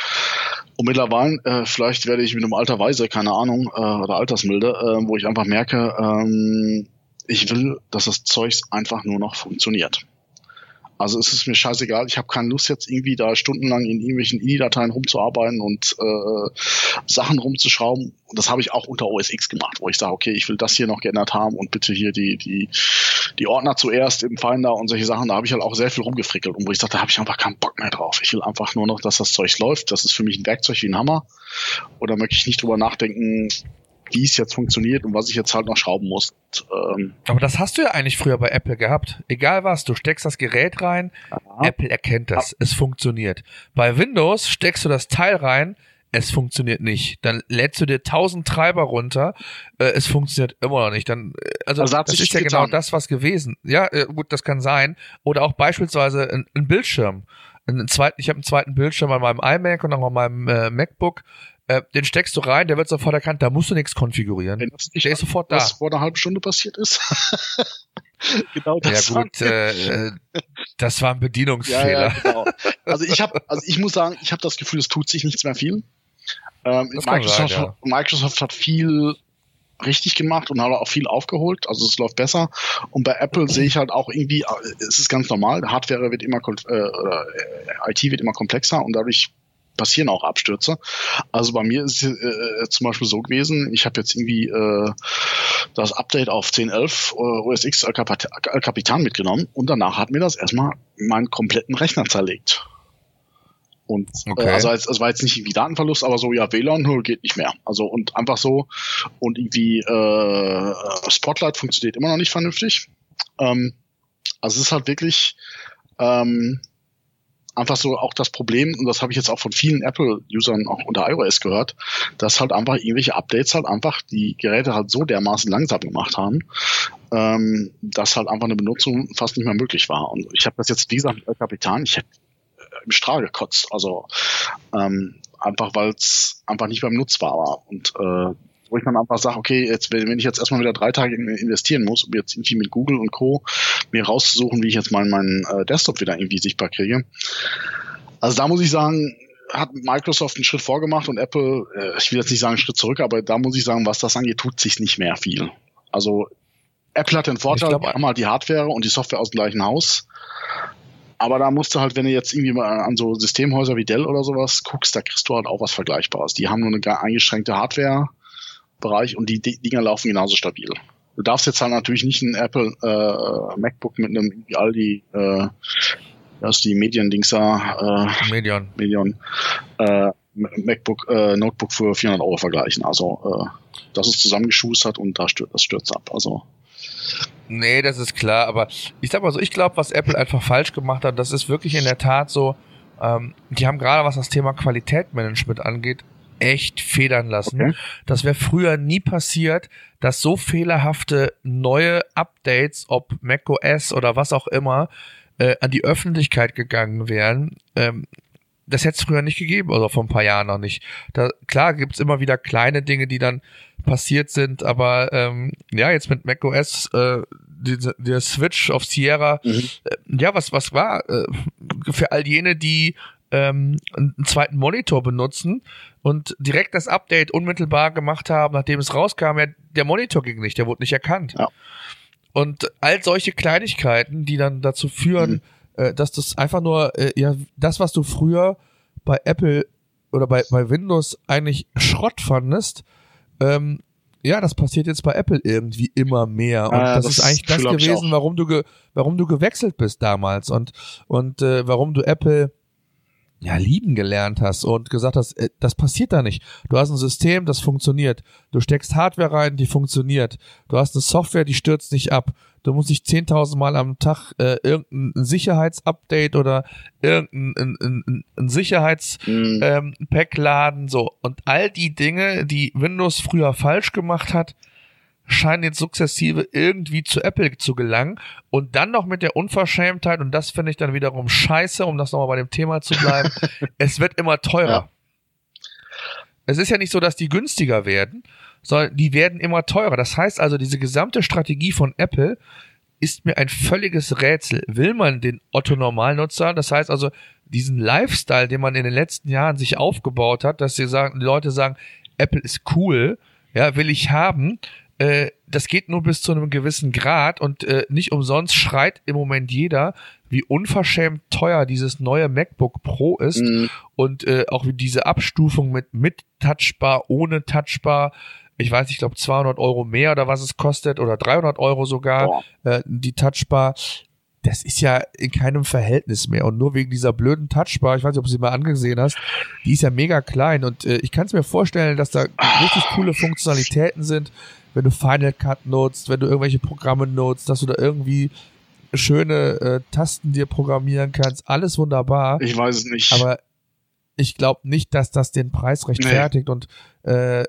Und mittlerweile, äh, vielleicht werde ich mit einem alter Weise, keine Ahnung, äh, oder Altersmilde, äh, wo ich einfach merke, ähm, ich will, dass das Zeug einfach nur noch funktioniert. Also es ist mir scheißegal, ich habe keine Lust jetzt irgendwie da stundenlang in irgendwelchen INI-Dateien rumzuarbeiten und äh, Sachen rumzuschrauben. Und das habe ich auch unter OS X gemacht, wo ich sage, okay, ich will das hier noch geändert haben und bitte hier die, die, die Ordner zuerst im Finder und solche Sachen. Da habe ich halt auch sehr viel rumgefrickelt und wo ich sagte, da habe ich einfach keinen Bock mehr drauf. Ich will einfach nur noch, dass das Zeug läuft. Das ist für mich ein Werkzeug wie ein Hammer. Oder möchte ich nicht drüber nachdenken, wie es jetzt funktioniert und was ich jetzt halt noch schrauben muss. Ähm, Aber das hast du ja eigentlich früher bei Apple gehabt. Egal was, du steckst das Gerät rein, aha. Apple erkennt das, ja. es funktioniert. Bei Windows steckst du das Teil rein, es funktioniert nicht. Dann lädst du dir tausend Treiber runter, äh, es funktioniert immer noch nicht. Dann, also, also das ist ja genau getan. genau das, was gewesen. Ja, äh, gut, das kann sein. Oder auch beispielsweise ein, ein Bildschirm. Einen zweiten, ich habe einen zweiten Bildschirm an meinem iMac und auch an meinem äh, MacBook äh, den steckst du rein, der wird sofort erkannt, da musst du nichts konfigurieren. Wenn das nicht der ist sofort da. Was vor einer halben Stunde passiert ist. genau das. Ja gut, äh, äh, das war ein Bedienungsfehler. Ja, ja, genau. Also ich habe, also ich muss sagen, ich habe das Gefühl, es tut sich nichts mehr viel. Ähm, Microsoft, sein, ja. Microsoft hat viel richtig gemacht und hat auch viel aufgeholt. Also es läuft besser. Und bei Apple sehe ich halt auch irgendwie, äh, es ist ganz normal, Hardware wird immer, äh IT wird immer komplexer und dadurch passieren auch Abstürze. Also bei mir ist es äh, zum Beispiel so gewesen, ich habe jetzt irgendwie äh, das Update auf 10.11 äh, OS X Al Capitan mitgenommen und danach hat mir das erstmal meinen kompletten Rechner zerlegt. Und äh, okay. äh, also es also war jetzt nicht irgendwie Datenverlust, aber so, ja, WLAN geht nicht mehr. Also und einfach so. Und irgendwie äh, Spotlight funktioniert immer noch nicht vernünftig. Ähm, also es ist halt wirklich ähm, einfach so auch das Problem, und das habe ich jetzt auch von vielen Apple-Usern auch unter iOS gehört, dass halt einfach irgendwelche Updates halt einfach die Geräte halt so dermaßen langsam gemacht haben, ähm, dass halt einfach eine Benutzung fast nicht mehr möglich war. Und ich habe das jetzt, wie gesagt, mit Kapitan, ich hätte äh, im Strahl gekotzt. Also ähm, einfach weil es einfach nicht mehr nutzbar war. Und äh, wo ich dann einfach sage, okay, jetzt, wenn ich jetzt erstmal wieder drei Tage investieren muss, um jetzt irgendwie mit Google und Co. mir rauszusuchen, wie ich jetzt meinen, meinen äh, Desktop wieder irgendwie sichtbar kriege. Also da muss ich sagen, hat Microsoft einen Schritt vorgemacht und Apple, äh, ich will jetzt nicht sagen einen Schritt zurück, aber da muss ich sagen, was das angeht, tut sich nicht mehr viel. Also Apple hat den Vorteil, glaub, haben halt die Hardware und die Software aus dem gleichen Haus. Aber da musst du halt, wenn du jetzt irgendwie mal an so Systemhäuser wie Dell oder sowas guckst, da kriegst du halt auch was Vergleichbares. Die haben nur eine eingeschränkte Hardware, Bereich und die Dinger laufen genauso stabil. Du darfst jetzt halt natürlich nicht ein Apple äh, MacBook mit einem Aldi, äh, das ist die Medien-Dings da, äh, Medion, Medion äh, MacBook, äh, Notebook für 400 Euro vergleichen. Also äh, das ist zusammengeschustert und da stürzt das stürzt ab. Also Nee, das ist klar, aber ich sag mal so, ich glaube, was Apple einfach falsch gemacht hat, das ist wirklich in der Tat so, ähm, die haben gerade was das Thema Qualitätmanagement angeht, echt federn lassen. Okay. Das wäre früher nie passiert, dass so fehlerhafte neue Updates, ob macOS oder was auch immer, äh, an die Öffentlichkeit gegangen wären. Ähm, das hätte es früher nicht gegeben, oder vor ein paar Jahren noch nicht. Da, klar gibt's immer wieder kleine Dinge, die dann passiert sind, aber ähm, ja, jetzt mit macOS, äh, die, der Switch auf Sierra, mhm. äh, ja, was, was war äh, für all jene, die ähm, einen zweiten Monitor benutzen und direkt das Update unmittelbar gemacht haben, nachdem es rauskam, ja, der Monitor ging nicht, der wurde nicht erkannt. Ja. Und all solche Kleinigkeiten, die dann dazu führen, mhm. äh, dass das einfach nur, äh, ja, das, was du früher bei Apple oder bei, bei Windows eigentlich Schrott fandest, ähm, ja, das passiert jetzt bei Apple irgendwie immer mehr. Und äh, das, das, ist eigentlich das gewesen, warum du, ge, warum du gewechselt bist damals und, und äh, warum du Apple ja, lieben gelernt hast und gesagt hast, äh, das passiert da nicht. Du hast ein System, das funktioniert. Du steckst Hardware rein, die funktioniert. Du hast eine Software, die stürzt nicht ab. Du musst nicht 10.000 Mal am Tag äh, irgendein Sicherheitsupdate oder irgendein ein, ein, ein Sicherheitspack mhm. ähm, laden. So. Und all die Dinge, die Windows früher falsch gemacht hat, scheinen jetzt sukzessive irgendwie zu Apple zu gelangen und dann noch mit der Unverschämtheit und das finde ich dann wiederum scheiße, um das nochmal bei dem Thema zu bleiben. es wird immer teurer. Ja. Es ist ja nicht so, dass die günstiger werden, sondern die werden immer teurer. Das heißt also, diese gesamte Strategie von Apple ist mir ein völliges Rätsel. Will man den Otto Normalnutzer, das heißt also diesen Lifestyle, den man in den letzten Jahren sich aufgebaut hat, dass sie sagen, die Leute sagen, Apple ist cool, ja, will ich haben, äh, das geht nur bis zu einem gewissen Grad und äh, nicht umsonst schreit im Moment jeder, wie unverschämt teuer dieses neue MacBook Pro ist mhm. und äh, auch wie diese Abstufung mit mit Touchbar, ohne Touchbar, ich weiß, ich glaube 200 Euro mehr oder was es kostet oder 300 Euro sogar äh, die Touchbar. Das ist ja in keinem Verhältnis mehr und nur wegen dieser blöden Touchbar, ich weiß nicht, ob du sie mal angesehen hast, die ist ja mega klein und äh, ich kann es mir vorstellen, dass da richtig coole Funktionalitäten sind, wenn du Final Cut nutzt, wenn du irgendwelche Programme nutzt, dass du da irgendwie schöne äh, Tasten dir programmieren kannst. Alles wunderbar. Ich weiß es nicht. Aber ich glaube nicht, dass das den Preis rechtfertigt. Nee. Und äh,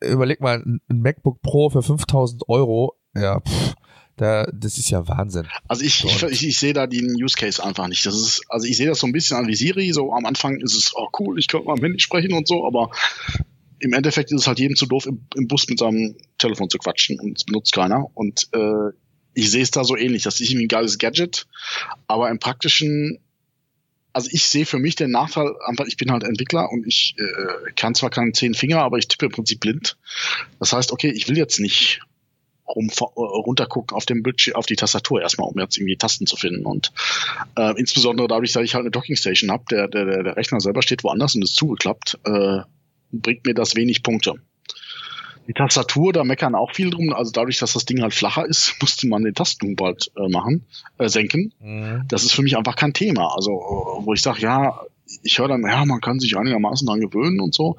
überleg mal, ein, MacBook Pro für 5000 Euro, ja, pff, da, das ist ja Wahnsinn. Also ich, ich, ich, ich sehe da den Use Case einfach nicht. Das ist, also ich sehe das so ein bisschen an wie Siri. So am Anfang ist es, oh cool, ich könnte mal mit Handy sprechen und so, aber im Endeffekt ist es halt jedem zu doof, im, im Bus mit seinem Telefon zu quatschen und es benutzt keiner. Und äh, ich sehe es da so ähnlich. Das ist irgendwie ein geiles Gadget, aber im praktischen, also ich sehe für mich den Nachteil, einfach, ich bin halt Entwickler und ich äh, kann zwar keine zehn Finger, aber ich tippe im Prinzip blind. Das heißt, okay, ich will jetzt nicht rum, runtergucken auf dem Bildschirm, auf die Tastatur erstmal, um jetzt irgendwie Tasten zu finden. Und äh, insbesondere dadurch, dass ich halt eine Dockingstation habe, der, der, der Rechner selber steht woanders und ist zugeklappt, äh, bringt mir das wenig Punkte. Die Tastatur, da meckern auch viel drum. Also dadurch, dass das Ding halt flacher ist, musste man den Tasten bald äh, machen, äh, senken. Mhm. Das ist für mich einfach kein Thema. Also wo ich sage, ja, ich höre dann, ja, man kann sich einigermaßen dran gewöhnen und so.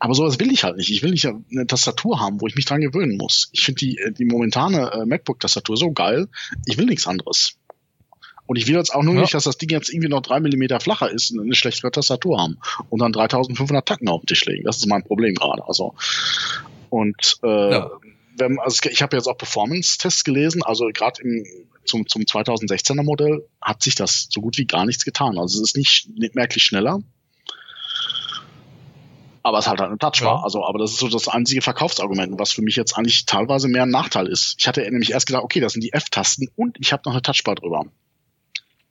Aber sowas will ich halt nicht. Ich will nicht eine Tastatur haben, wo ich mich dran gewöhnen muss. Ich finde die, die momentane äh, MacBook-Tastatur so geil. Ich will nichts anderes. Und ich will jetzt auch nur ja. nicht, dass das Ding jetzt irgendwie noch drei Millimeter flacher ist und eine schlechtere Tastatur haben und dann 3500 Tacken auf den Tisch legen. Das ist mein Problem gerade. Also und äh, ja. wenn, also ich habe jetzt auch Performance-Tests gelesen. Also gerade im zum, zum 2016er Modell hat sich das so gut wie gar nichts getan. Also es ist nicht, nicht merklich schneller. Aber es hat halt eine Touchbar. Ja. Also, aber das ist so das einzige Verkaufsargument, was für mich jetzt eigentlich teilweise mehr ein Nachteil ist. Ich hatte nämlich erst gedacht, okay, das sind die F-Tasten und ich habe noch eine Touchbar drüber.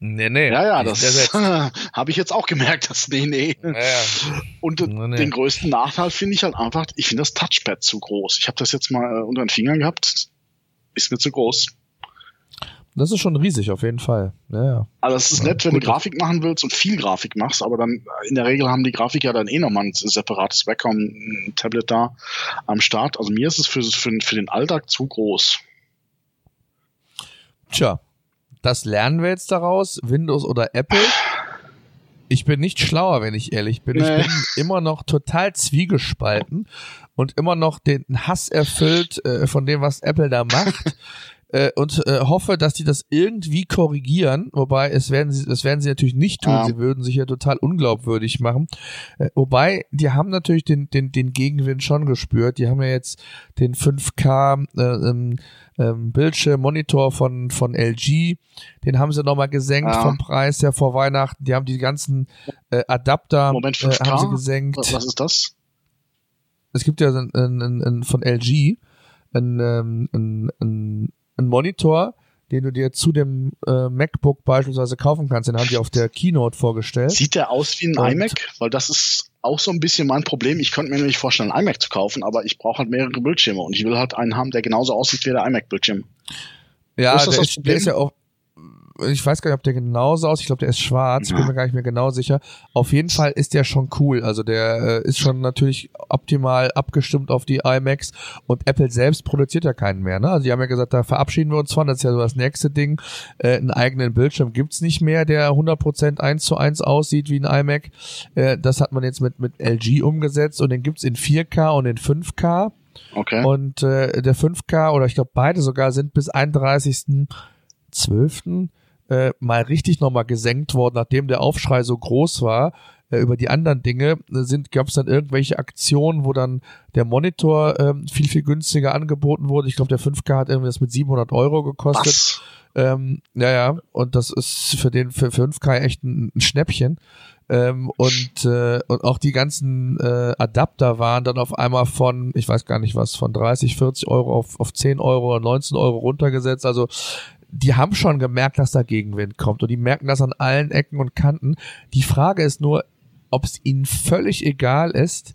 Nee, nee. Ja, ja, das habe ich jetzt auch gemerkt, das nee, nee. Ja, ja. Und nee, nee. den größten Nachteil finde ich halt einfach, ich finde das Touchpad zu groß. Ich habe das jetzt mal äh, unter den Fingern gehabt, ist mir zu groß. Das ist schon riesig, auf jeden Fall. Ja, ja. Also es ist ja, nett, wenn gut. du Grafik machen willst und viel Grafik machst, aber dann in der Regel haben die Grafiker dann eh nochmal ein separates Webcam, ein Tablet da am Start. Also mir ist es für, für, für den Alltag zu groß. Tja, das lernen wir jetzt daraus, Windows oder Apple. Ich bin nicht schlauer, wenn ich ehrlich bin. Nee. Ich bin immer noch total zwiegespalten und immer noch den Hass erfüllt äh, von dem, was Apple da macht. äh, und äh, hoffe, dass die das irgendwie korrigieren. Wobei, es werden sie, das werden sie natürlich nicht tun. Ja. Sie würden sich ja total unglaubwürdig machen. Äh, wobei, die haben natürlich den, den, den Gegenwind schon gespürt. Die haben ja jetzt den 5K äh, ähm, ähm, Bildschirm, Monitor von, von LG. Den haben sie nochmal gesenkt ja. vom Preis her vor Weihnachten. Die haben die ganzen äh, Adapter Moment, 5K? Äh, haben sie gesenkt. Was ist das? Es gibt ja ein, ein, ein, ein von LG ein, ähm, ein, ein ein Monitor, den du dir zu dem äh, MacBook beispielsweise kaufen kannst. Den haben die auf der Keynote vorgestellt. Sieht der aus wie ein Und iMac? Weil das ist auch so ein bisschen mein Problem. Ich könnte mir nämlich vorstellen, ein iMac zu kaufen, aber ich brauche halt mehrere Bildschirme und ich will halt einen haben, der genauso aussieht wie der iMac-Bildschirm. Ja, der ist, der ist, ja auch ich weiß gar nicht, ob der genauso aus. Ich glaube, der ist schwarz. Ich bin mir gar nicht mehr genau sicher. Auf jeden Fall ist der schon cool. Also der äh, ist schon natürlich optimal abgestimmt auf die iMacs und Apple selbst produziert ja keinen mehr. Ne? Also die haben ja gesagt, da verabschieden wir uns von. Das ist ja so das nächste Ding. Äh, einen eigenen Bildschirm gibt's nicht mehr, der 100% eins zu eins aussieht wie ein iMac. Äh, das hat man jetzt mit, mit LG umgesetzt und den gibt's in 4K und in 5K. Okay. Und äh, der 5K oder ich glaube beide sogar sind bis 31.12. Äh, mal richtig nochmal gesenkt worden, nachdem der Aufschrei so groß war äh, über die anderen Dinge, sind gab es dann irgendwelche Aktionen, wo dann der Monitor ähm, viel, viel günstiger angeboten wurde. Ich glaube, der 5K hat irgendwas mit 700 Euro gekostet. Was? Ähm, ja, ja, und das ist für den für 5K echt ein, ein Schnäppchen. Ähm, und, äh, und auch die ganzen äh, Adapter waren dann auf einmal von, ich weiß gar nicht was, von 30, 40 Euro auf, auf 10 Euro oder 19 Euro runtergesetzt. Also die haben schon gemerkt, dass da Gegenwind kommt und die merken das an allen Ecken und Kanten. Die Frage ist nur, ob es ihnen völlig egal ist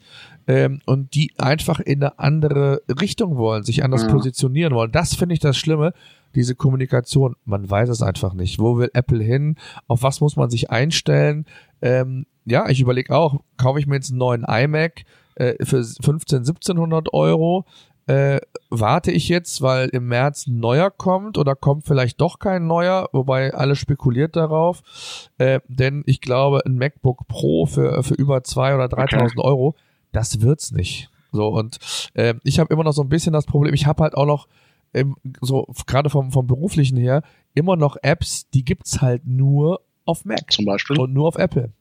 ähm, und die einfach in eine andere Richtung wollen, sich anders Ja. positionieren wollen. Das finde ich das Schlimme, diese Kommunikation. Man weiß es einfach nicht. Wo will Apple hin? Auf was muss man sich einstellen? Ähm, ja, ich überlege auch, kaufe ich mir jetzt einen neuen iMac äh, für 15, 1700 Euro? Äh, warte ich jetzt, weil im März ein neuer kommt oder kommt vielleicht doch kein neuer, wobei alle spekuliert darauf. Äh, denn ich glaube, ein MacBook Pro für, für über zwei oder 3000 Euro, das wird's nicht. So, und äh, ich habe immer noch so ein bisschen das Problem, ich habe halt auch noch, ähm, so gerade vom, vom beruflichen her, immer noch Apps, die gibt's halt nur auf Mac Zum Beispiel. und nur auf Apple.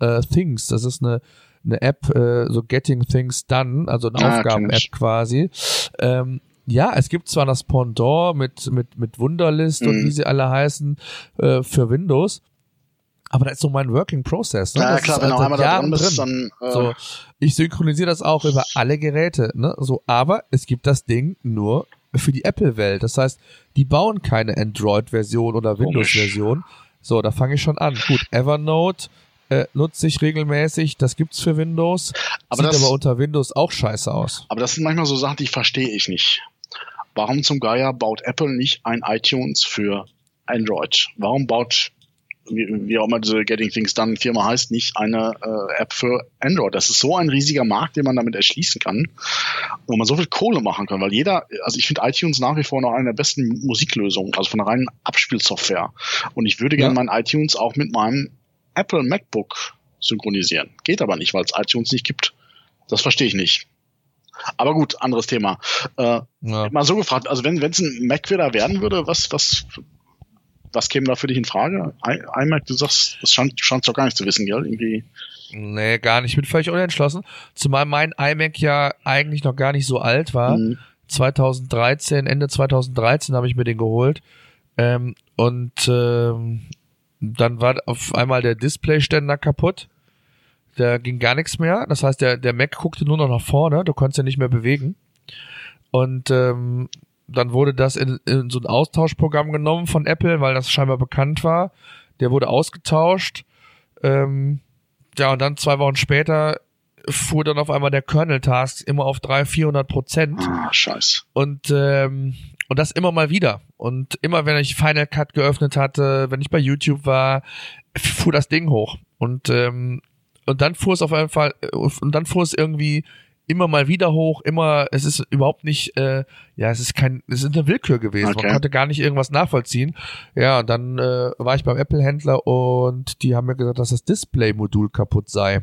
Äh, Things, das ist eine, eine App, äh, so Getting Things Done, also eine Ah, Aufgaben-App quasi. Ähm, ja, es gibt zwar das Pendant mit, mit, mit Wunderlist und Mhm. wie sie alle heißen äh, für Windows, aber das ist so mein Working Process. Ne? ja, Das klar, wenn du seit einmal da drin bist, dann äh, so, ich synchronisiere das auch über alle Geräte, ne? So, aber es gibt das Ding nur für die Apple-Welt. Das heißt, die bauen keine Android-Version oder Windows-Version. So, da fange ich schon an. Gut, Evernote äh, nutze ich regelmäßig. Das gibt's für Windows. Aber Sieht das- aber unter Windows auch scheiße aus. Aber das sind manchmal so Sachen, die verstehe ich nicht. Warum zum Geier baut Apple nicht ein iTunes für Android? Warum baut, wie, wie auch immer diese Getting Things Done Firma heißt, nicht eine äh, App für Android? Das ist so ein riesiger Markt, den man damit erschließen kann, wo man so viel Kohle machen kann, weil jeder, also ich finde iTunes nach wie vor noch eine der besten Musiklösungen, also von der reinen Abspielsoftware. Und ich würde gerne Ja. mein iTunes auch mit meinem Apple MacBook synchronisieren. Geht aber nicht, weil es iTunes nicht gibt. Das verstehe ich nicht. Aber gut, anderes Thema. Äh, Ja. mal so gefragt, also wenn es ein Mac wieder werden würde, was, was, was käme da für dich in Frage? I, iMac, du sagst, das scheint, scheint doch gar nicht zu wissen, gell? Irgendwie. Nee, gar nicht. Ich bin völlig unentschlossen. Zumal mein iMac ja eigentlich noch gar nicht so alt war. Mhm. 2013, Ende 2013 habe ich mir den geholt. Ähm, und ähm, dann war auf einmal der Displayständer kaputt. Da ging gar nichts mehr. Das heißt, der, der Mac guckte nur noch nach vorne. Du konntest ihn nicht mehr bewegen. Und ähm, dann wurde das in, in so ein Austauschprogramm genommen von Apple, weil das scheinbar bekannt war. Der wurde ausgetauscht. Ähm, ja, und dann zwei Wochen später fuhr dann auf einmal der Kernel-Task immer auf 300, 400 Prozent Ah, scheiß. und ähm, und das immer mal wieder und immer wenn ich Final Cut geöffnet hatte, wenn ich bei YouTube war, fuhr das Ding hoch und ähm, und dann fuhr es auf jeden Fall äh, und dann fuhr es irgendwie immer mal wieder hoch, immer es ist überhaupt nicht äh, ja, es ist kein es ist eine Willkür gewesen. Okay. Man konnte gar nicht irgendwas nachvollziehen. Ja, und dann äh, war ich beim Apple Händler und die haben mir gesagt, dass das Display Modul kaputt sei.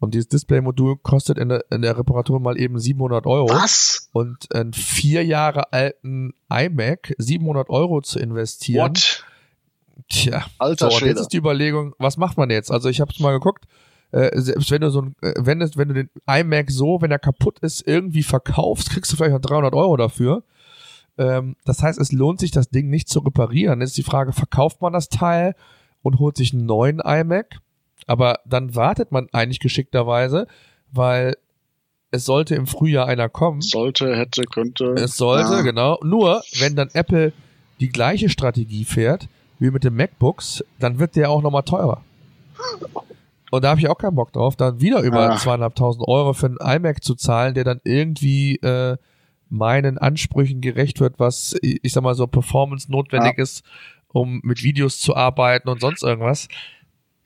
Und dieses Display-Modul kostet in der, in der Reparatur mal eben 700 Euro Was? und einen vier Jahre alten iMac 700 Euro zu investieren. What? Tja, Alter so, und jetzt ist die Überlegung, was macht man jetzt? Also ich habe mal geguckt, äh, selbst wenn du so ein, äh, wenn, es, wenn du den iMac so, wenn er kaputt ist, irgendwie verkaufst, kriegst du vielleicht noch 300 Euro dafür. Ähm, das heißt, es lohnt sich, das Ding nicht zu reparieren. Jetzt ist die Frage, verkauft man das Teil und holt sich einen neuen iMac? Aber dann wartet man eigentlich geschickterweise, weil es sollte im Frühjahr einer kommen. Sollte, hätte, könnte. Es sollte, Ah. genau. Nur, wenn dann Apple die gleiche Strategie fährt wie mit den MacBooks, dann wird der auch nochmal teurer. Und da habe ich auch keinen Bock drauf, dann wieder über zweieinhalbtausend Euro für einen iMac zu zahlen, der dann irgendwie äh, meinen Ansprüchen gerecht wird, was ich sag mal so Performance notwendig ist. um mit Videos zu arbeiten und sonst irgendwas.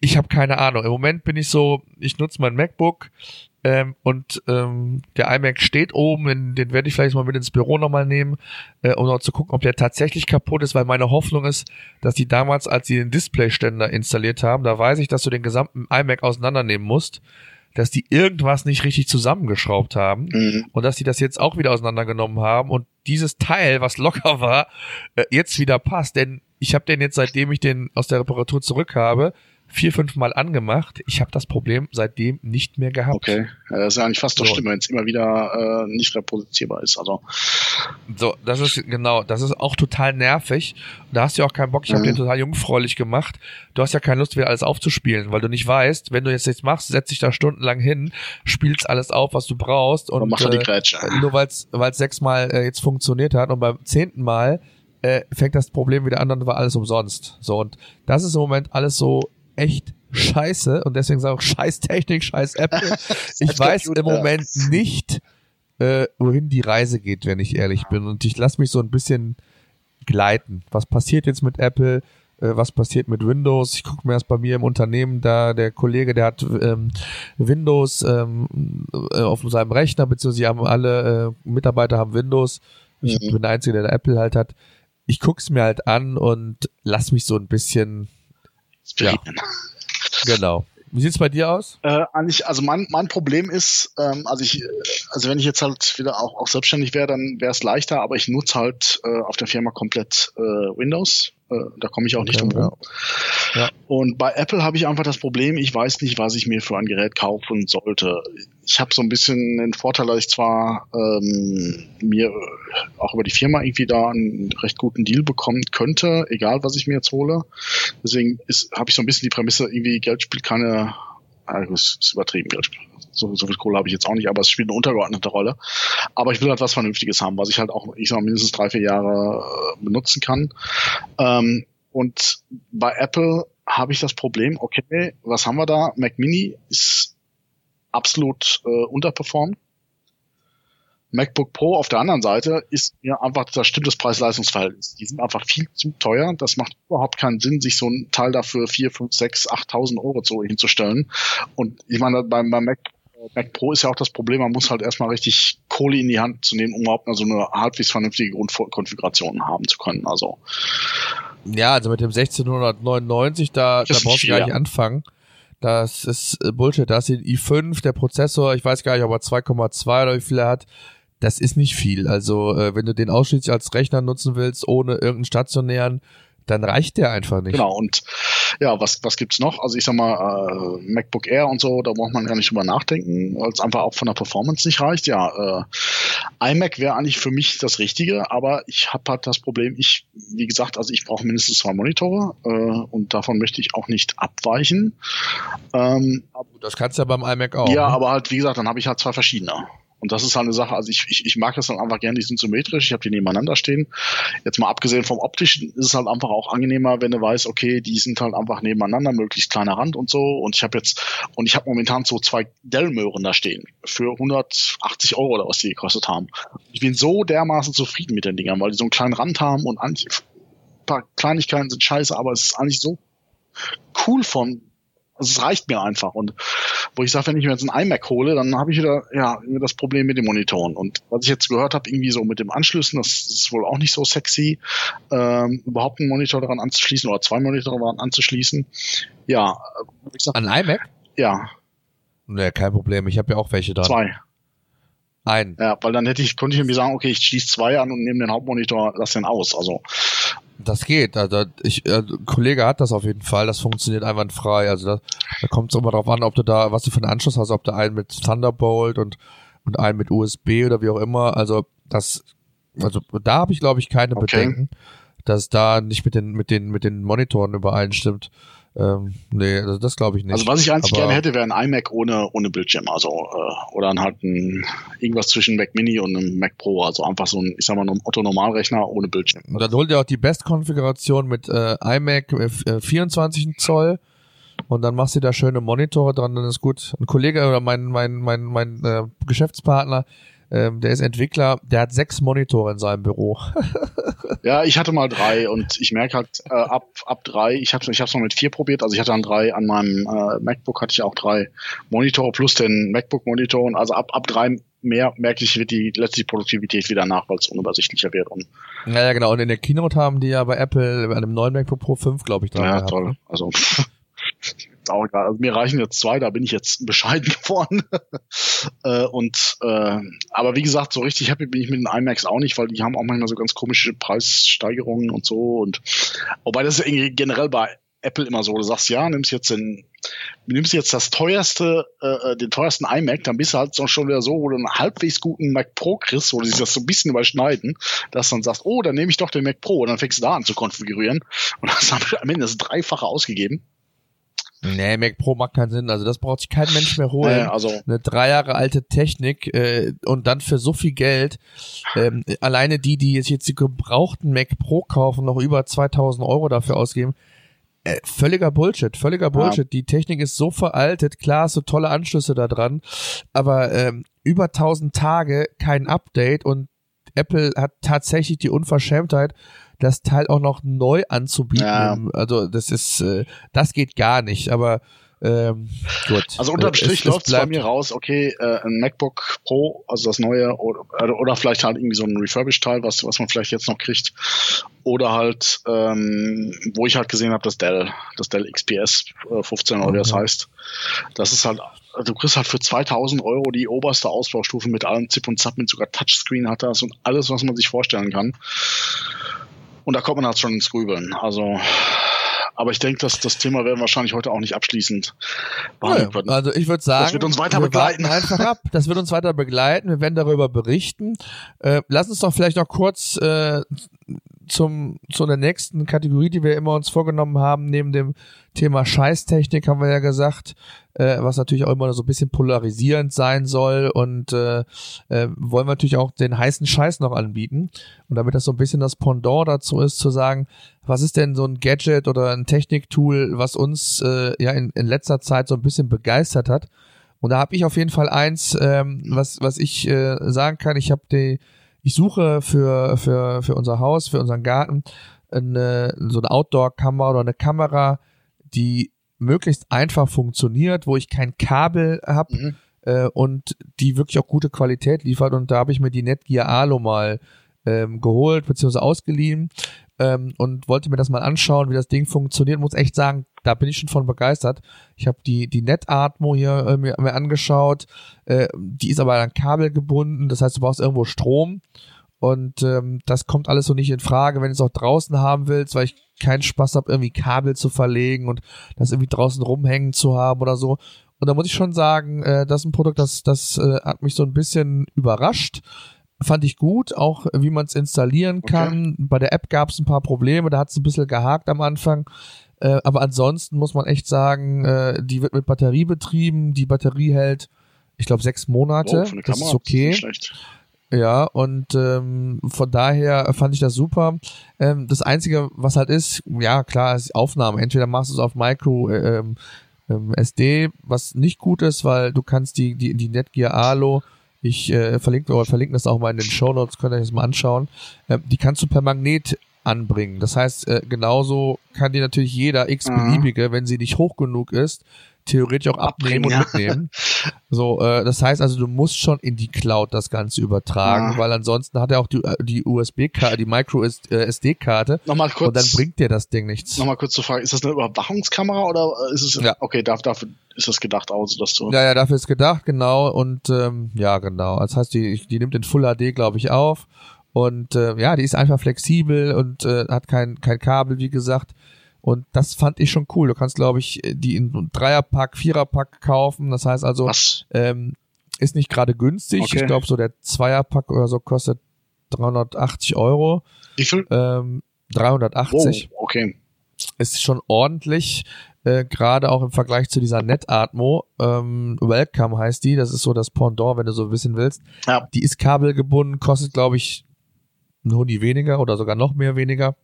Ich habe keine Ahnung. Im Moment bin ich so, ich nutze mein MacBook ähm, und ähm, der iMac steht oben, in, den werde ich vielleicht mal mit ins Büro nochmal nehmen, äh, um noch zu gucken, ob der tatsächlich kaputt ist, weil meine Hoffnung ist, dass die damals, als sie den Displayständer installiert haben, da weiß ich, dass du den gesamten iMac auseinandernehmen musst, dass die irgendwas nicht richtig zusammengeschraubt haben mhm. und dass die das jetzt auch wieder auseinandergenommen haben und dieses Teil, was locker war, äh, jetzt wieder passt. Denn ich habe den jetzt, seitdem ich den aus der Reparatur zurück habe, vier, fünf Mal angemacht. Ich habe das Problem seitdem nicht mehr gehabt. Okay, das ist ja eigentlich fast so. doch schlimm, wenn es immer wieder äh, nicht reproduzierbar ist. Also so, das ist genau, das ist auch total nervig. Da hast du ja auch keinen Bock. Ich mhm. habe den total jungfräulich gemacht. Du hast ja keine Lust, wieder alles aufzuspielen, weil du nicht weißt, wenn du jetzt nichts machst, setz dich da stundenlang hin, spielst alles auf, was du brauchst und, und äh, die Grätsche. nur weil es sechsmal äh, jetzt funktioniert hat und beim zehnten Mal äh, fängt das Problem wieder an, dann war alles umsonst. So und das ist im Moment alles so echt scheiße und deswegen sage ich auch scheiß Technik, scheiß Apple. Ich weiß im Moment nicht, äh, wohin die Reise geht, wenn ich ehrlich bin. Und ich lasse mich so ein bisschen gleiten. Was passiert jetzt mit Apple? Äh, was passiert mit Windows? Ich gucke mir das bei mir im Unternehmen da, der Kollege, der hat ähm, Windows ähm, äh, auf seinem Rechner, beziehungsweise haben alle äh, Mitarbeiter haben Windows. Ich mhm. bin der Einzige, der Apple halt hat. Ich guck's mir halt an und lass mich so ein bisschen ja. Genau. Wie sieht's bei dir aus? Äh, eigentlich, also mein, mein Problem ist, ähm, also ich, also wenn ich jetzt halt wieder auch, auch selbstständig wäre, dann wäre es leichter, aber ich nutze halt äh, auf der Firma komplett äh, Windows. Äh, da komme ich auch nicht okay, drum rum. Ja. ja. Und bei Apple habe ich einfach das Problem, ich weiß nicht, was ich mir für ein Gerät kaufen sollte. Ich habe so ein bisschen den Vorteil, dass ich zwar ähm, mir auch über die Firma irgendwie da einen recht guten Deal bekommen könnte, egal was ich mir jetzt hole. Deswegen habe ich so ein bisschen die Prämisse, irgendwie Geld spielt keine, also ist, ist übertrieben, so, so viel Kohle habe ich jetzt auch nicht, aber es spielt eine untergeordnete Rolle. Aber ich will halt was Vernünftiges haben, was ich halt auch, ich sag mal, mindestens drei, vier Jahre äh, benutzen kann. Ähm, und bei Apple habe ich das Problem, okay, was haben wir da? Mac Mini ist absolut äh, unterperformt. MacBook Pro auf der anderen Seite ist mir einfach, das stimmt das Preis-Leistungs-Verhältnis. Die sind einfach viel zu teuer. Das macht überhaupt keinen Sinn, sich so ein Teil dafür 4, 5, 6, 8.000 Euro zu, hinzustellen. Und ich meine, beim, beim Mac, Mac Pro ist ja auch das Problem, man muss halt erstmal richtig Kohle in die Hand zu nehmen, um überhaupt mal so eine halbwegs vernünftige Grundkonfiguration haben zu können. Also. Ja, also mit dem 1699, da, da brauchst du gar nicht anfangen. Das ist äh, Bullshit. Da ist die i5, der Prozessor, ich weiß gar nicht, ob er 2,2 oder wie viel er hat das ist nicht viel. Also äh, wenn du den ausschließlich als Rechner nutzen willst, ohne irgendeinen stationären, dann reicht der einfach nicht. Genau, und ja, was, was gibt's noch? Also ich sag mal, äh, MacBook Air und so, da braucht man gar nicht drüber nachdenken, weil es einfach auch von der Performance nicht reicht. Ja, äh, iMac wäre eigentlich für mich das Richtige, aber ich habe halt das Problem, ich, wie gesagt, also ich brauche mindestens zwei Monitore äh, und davon möchte ich auch nicht abweichen. Ähm, das kannst du ja beim iMac auch. Ja, ne? aber halt, wie gesagt, dann habe ich halt zwei verschiedene. Und das ist halt eine Sache, also ich, ich, ich mag das dann einfach gerne, die sind symmetrisch, ich habe die nebeneinander stehen. Jetzt mal abgesehen vom optischen ist es halt einfach auch angenehmer, wenn du weißt, okay, die sind halt einfach nebeneinander, möglichst kleiner Rand und so. Und ich habe jetzt, und ich habe momentan so zwei Dell-Möhren da stehen für 180 Euro oder was die gekostet haben. Ich bin so dermaßen zufrieden mit den Dingern, weil die so einen kleinen Rand haben und ein paar Kleinigkeiten sind scheiße, aber es ist eigentlich so cool von also es reicht mir einfach. Und wo ich sage, wenn ich mir jetzt einen iMac hole, dann habe ich wieder ja das Problem mit den Monitoren. Und was ich jetzt gehört habe, irgendwie so mit dem Anschlüssen, das ist wohl auch nicht so sexy, ähm, überhaupt einen Monitor daran anzuschließen oder zwei Monitore daran anzuschließen. Ja, ich sag, An iMac? Ja. Ne, kein Problem. Ich habe ja auch welche dran. Zwei. Ein. Ja, weil dann hätte ich, konnte ich irgendwie sagen, okay, ich schließe zwei an und nehme den Hauptmonitor, lass den aus. Also das geht. Also ich, äh, ein Kollege hat das auf jeden Fall. Das funktioniert einwandfrei. Also da, da kommt es immer darauf an, ob du da, was du für einen Anschluss hast, ob du einen mit Thunderbolt und und einen mit USB oder wie auch immer. Also das, also da habe ich glaube ich keine okay. Bedenken, dass da nicht mit den mit den mit den Monitoren übereinstimmt. Ähm, nee, also das glaube ich nicht. Also was ich einzig gerne hätte, wäre ein iMac ohne, ohne Bildschirm, also äh, oder dann halt ein, irgendwas zwischen Mac Mini und einem Mac Pro, also einfach so ein, ich sag mal, ein Otto-Normalrechner ohne Bildschirm. Und dann holt ihr auch die Bestkonfiguration mit äh, iMac äh, 24 Zoll und dann machst du da schöne Monitore dran, dann ist gut. Ein Kollege oder mein, mein, mein, mein äh, Geschäftspartner, ähm, der ist Entwickler, der hat sechs Monitore in seinem Büro. ja, ich hatte mal drei und ich merke halt äh, ab ab drei, ich ich habe es mal mit vier probiert, also ich hatte dann drei an meinem äh, MacBook hatte ich auch drei Monitore plus den MacBook Monitor und also ab ab drei mehr merke ich, wird die letztliche Produktivität wieder nach, weil es unübersichtlicher wird. Und ja, ja, genau. Und in der Keynote haben die ja bei Apple bei einem neuen MacBook Pro 5, glaube ich, dran Ja, gehabt, toll. Ne? Also auch egal. Also mir reichen jetzt zwei, da bin ich jetzt bescheiden geworden. äh, und äh, aber wie gesagt, so richtig happy bin ich mit den iMacs auch nicht, weil die haben auch manchmal so ganz komische Preissteigerungen und so. Und wobei das ist irgendwie generell bei Apple immer so, du sagst, ja, nimmst jetzt den, nimmst jetzt das teuerste, äh, äh, den teuersten iMac, dann bist du halt schon wieder so, wo du einen halbwegs guten Mac Pro kriegst, wo die sich das so ein bisschen überschneiden, dass du dann sagst, oh, dann nehme ich doch den Mac Pro und dann fängst du da an zu konfigurieren und hast am Ende das Dreifache ausgegeben. Nee, Mac Pro macht keinen Sinn. Also das braucht sich kein Mensch mehr holen. Nee, also eine drei Jahre alte Technik äh, und dann für so viel Geld. Ähm, alleine die, die jetzt, jetzt die gebrauchten Mac Pro kaufen, noch über 2000 Euro dafür ausgeben. Äh, völliger Bullshit, völliger Bullshit. Ja. Die Technik ist so veraltet. Klar, so tolle Anschlüsse da dran, aber ähm, über 1000 Tage kein Update und Apple hat tatsächlich die Unverschämtheit, das Teil auch noch neu anzubieten. Ja. Also das ist, äh, das geht gar nicht, aber ähm, gut. Also unterm Strich läuft es bei mir raus, okay, äh, ein MacBook Pro, also das neue, oder, oder vielleicht halt irgendwie so ein Refurbished-Teil, was, was man vielleicht jetzt noch kriegt. Oder halt, ähm, wo ich halt gesehen habe, das Dell, das Dell XPS äh, 15 oder wie das heißt. Das ist halt, du kriegst halt für 2000 Euro die oberste Ausbaustufe mit allem Zip und Zap, mit sogar Touchscreen hat das und alles, was man sich vorstellen kann. Und da kommt man halt schon ins Grübeln. Also, aber ich denke, dass das Thema werden wir wahrscheinlich heute auch nicht abschließend behandeln können. Also ich würde sagen, das wird uns weiter begleiten. Einfach ab. Das wird uns weiter begleiten. Wir werden darüber berichten. Äh, lass uns doch vielleicht noch kurz äh, zum zu der nächsten Kategorie, die wir immer uns vorgenommen haben, neben dem Thema Scheißtechnik haben wir ja gesagt, äh, was natürlich auch immer so ein bisschen polarisierend sein soll und äh, äh, wollen wir natürlich auch den heißen Scheiß noch anbieten. Und damit das so ein bisschen das Pendant dazu ist, zu sagen, was ist denn so ein Gadget oder ein Techniktool, was uns äh, ja in, in letzter Zeit so ein bisschen begeistert hat. Und da habe ich auf jeden Fall eins, ähm, was, was ich äh, sagen kann. Ich habe die, ich suche für, für, für unser Haus, für unseren Garten eine, so eine Outdoor-Kamera oder eine Kamera, die möglichst einfach funktioniert, wo ich kein Kabel habe mhm. äh, und die wirklich auch gute Qualität liefert. Und da habe ich mir die Netgear Alo mal ähm, geholt bzw. ausgeliehen ähm, und wollte mir das mal anschauen, wie das Ding funktioniert. Muss echt sagen, da bin ich schon von begeistert. Ich habe die die Netatmo hier äh, mir, mir angeschaut. Äh, die ist aber an Kabel gebunden, das heißt, du brauchst irgendwo Strom. Und ähm, das kommt alles so nicht in Frage, wenn du es auch draußen haben willst, weil ich keinen Spaß habe, irgendwie Kabel zu verlegen und das irgendwie draußen rumhängen zu haben oder so. Und da muss ich schon sagen, äh, das ist ein Produkt, das, das äh, hat mich so ein bisschen überrascht. Fand ich gut, auch wie man es installieren kann. Okay. Bei der App gab es ein paar Probleme, da hat es ein bisschen gehakt am Anfang. Äh, aber ansonsten muss man echt sagen, äh, die wird mit Batterie betrieben. Die Batterie hält, ich glaube, sechs Monate. Oh, das ist okay. Das ist ja, und ähm, von daher fand ich das super. Ähm, das Einzige, was halt ist, ja klar, ist Aufnahme. Entweder machst du es auf Micro äh, ähm, ähm SD, was nicht gut ist, weil du kannst die, die, die Netgear Alo, ich äh, verlinke oder verlinke das auch mal in den Show Notes, könnt ihr euch das mal anschauen. Äh, die kannst du per Magnet anbringen. Das heißt, äh, genauso kann die natürlich jeder x-beliebige, mhm. wenn sie nicht hoch genug ist, theoretisch auch abnehmen und mitnehmen. So, äh, das heißt also, du musst schon in die Cloud das Ganze übertragen, ja. weil ansonsten hat er auch die, äh, die USB-Karte, die Micro SD-Karte. Nochmal kurz. Und dann bringt dir das Ding nichts. Nochmal kurz zu fragen, ist das eine Überwachungskamera oder ist es, ja. okay, dafür ist das gedacht aus, dass du. Ja, ja, dafür ist gedacht, genau, und, ähm, ja, genau. Das heißt, die, die nimmt in Full HD, glaube ich, auf. Und, äh, ja, die ist einfach flexibel und, äh, hat kein, kein Kabel, wie gesagt. Und das fand ich schon cool. Du kannst, glaube ich, die in Dreierpack, Viererpack kaufen. Das heißt also, ähm, ist nicht gerade günstig. Okay. Ich glaube, so der Zweierpack oder so kostet 380 Euro. Wie viel? Ähm, 380. Oh, okay. Ist schon ordentlich. Äh, gerade auch im Vergleich zu dieser Netatmo. Ähm, Welcome heißt die. Das ist so das Pendant, wenn du so wissen willst. Ja. Die ist kabelgebunden, kostet, glaube ich, ein Huni weniger oder sogar noch mehr weniger.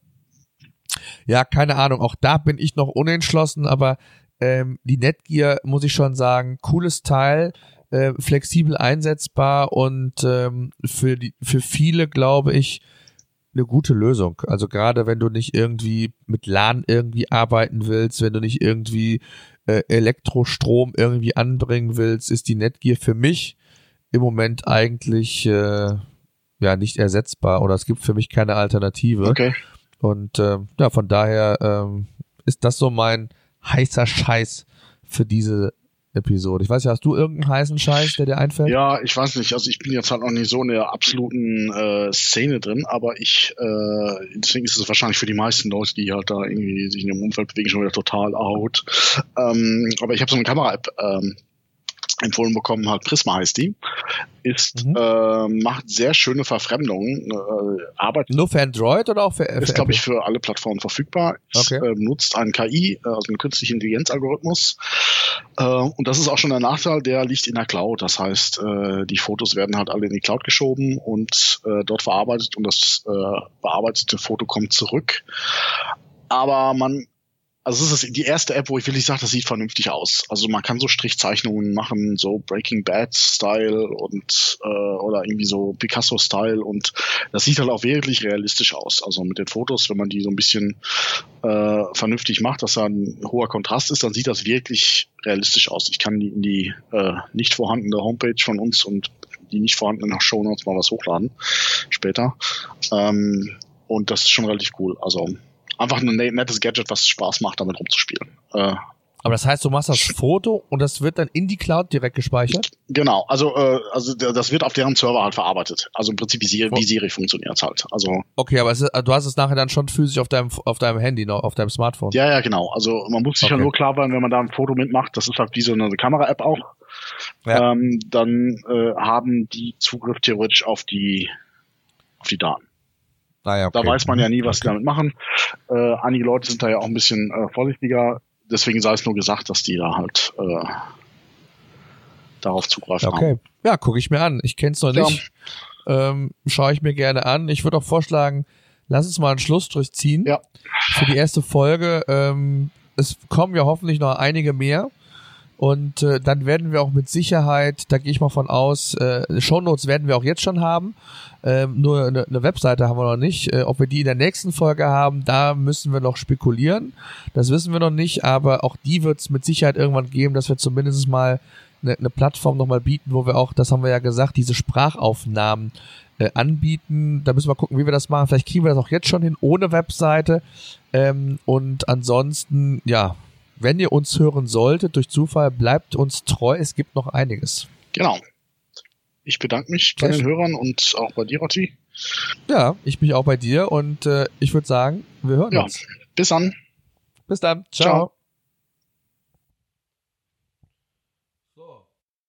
Ja, keine Ahnung. Auch da bin ich noch unentschlossen, aber ähm, die Netgear, muss ich schon sagen, cooles Teil, äh, flexibel einsetzbar und ähm, für, die, für viele, glaube ich, eine gute Lösung. Also gerade wenn du nicht irgendwie mit LAN irgendwie arbeiten willst, wenn du nicht irgendwie äh, Elektrostrom irgendwie anbringen willst, ist die Netgear für mich im Moment eigentlich äh, ja nicht ersetzbar oder es gibt für mich keine Alternative. Okay. Und äh, ja, von daher ähm, ist das so mein heißer Scheiß für diese Episode. Ich weiß ja, hast du irgendeinen heißen Scheiß, der dir einfällt? Ja, ich weiß nicht. Also ich bin jetzt halt noch nicht so in der absoluten äh, Szene drin, aber ich, äh, deswegen ist es wahrscheinlich für die meisten Leute, die halt da irgendwie sich in dem Umfeld bewegen, schon wieder total out. Ähm, aber ich habe so eine Kamera-App ähm, empfohlen bekommen hat, Prisma heißt die, ist, mhm. äh, macht sehr schöne Verfremdungen, äh, arbeitet. Nur für Android oder auch für, für Ist, glaube ich, für alle Plattformen verfügbar. Okay. Ist, äh, nutzt einen KI, äh, also einen künstlichen Intelligenz-Algorithmus. Äh, und das ist auch schon der Nachteil, der liegt in der Cloud. Das heißt, äh, die Fotos werden halt alle in die Cloud geschoben und äh, dort verarbeitet und das äh, bearbeitete Foto kommt zurück. Aber man also es ist die erste App, wo ich wirklich sage, das sieht vernünftig aus. Also man kann so Strichzeichnungen machen, so Breaking Bad Style und äh, oder irgendwie so Picasso Style und das sieht halt auch wirklich realistisch aus. Also mit den Fotos, wenn man die so ein bisschen äh, vernünftig macht, dass da ein hoher Kontrast ist, dann sieht das wirklich realistisch aus. Ich kann die in die äh, nicht vorhandene Homepage von uns und die nicht vorhandenen Show Notes mal was hochladen später. Ähm, und das ist schon relativ cool. Also einfach ein ne-, nettes Gadget, was Spaß macht, damit rumzuspielen. Äh, aber das heißt, du machst das Foto und das wird dann in die Cloud direkt gespeichert? Genau, also äh, also das wird auf deren Server halt verarbeitet. Also im Prinzip wie Siri, wie Siri funktioniert halt. Also okay, aber ist, du hast es nachher dann schon physisch auf deinem auf deinem Handy noch, auf deinem Smartphone. Ja, ja, genau. Also man muss sich okay. ja nur klar werden, wenn man da ein Foto mitmacht, das ist halt wie so eine Kamera-App auch. Ja. Ähm, dann äh, haben die Zugriff theoretisch auf die auf die Daten. Ah, okay. Da weiß man ja nie, was okay. die damit machen. Äh, einige Leute sind da ja auch ein bisschen äh, vorsichtiger. Deswegen sei es nur gesagt, dass die da halt äh, darauf zugreifen okay. haben. Ja, gucke ich mir an. Ich kenne es noch ja. nicht. Ähm, Schaue ich mir gerne an. Ich würde auch vorschlagen, lass uns mal einen Schlussstrich ziehen. Ja. Für die erste Folge. Ähm, es kommen ja hoffentlich noch einige mehr. Und äh, dann werden wir auch mit Sicherheit, da gehe ich mal von aus, äh, Shownotes werden wir auch jetzt schon haben. Ähm, nur eine, eine Webseite haben wir noch nicht. Äh, ob wir die in der nächsten Folge haben, da müssen wir noch spekulieren. Das wissen wir noch nicht, aber auch die wird es mit Sicherheit irgendwann geben, dass wir zumindest mal eine, eine Plattform nochmal bieten, wo wir auch, das haben wir ja gesagt, diese Sprachaufnahmen äh, anbieten. Da müssen wir gucken, wie wir das machen. Vielleicht kriegen wir das auch jetzt schon hin, ohne Webseite. Ähm, und ansonsten, ja, wenn ihr uns hören solltet, durch Zufall, bleibt uns treu. Es gibt noch einiges. Genau. Ich bedanke mich bei den Hörern und auch bei dir, Rotti. Ja, ich mich auch bei dir und äh, ich würde sagen, wir hören ja, uns. Bis dann. Bis dann. Ciao. Ciao.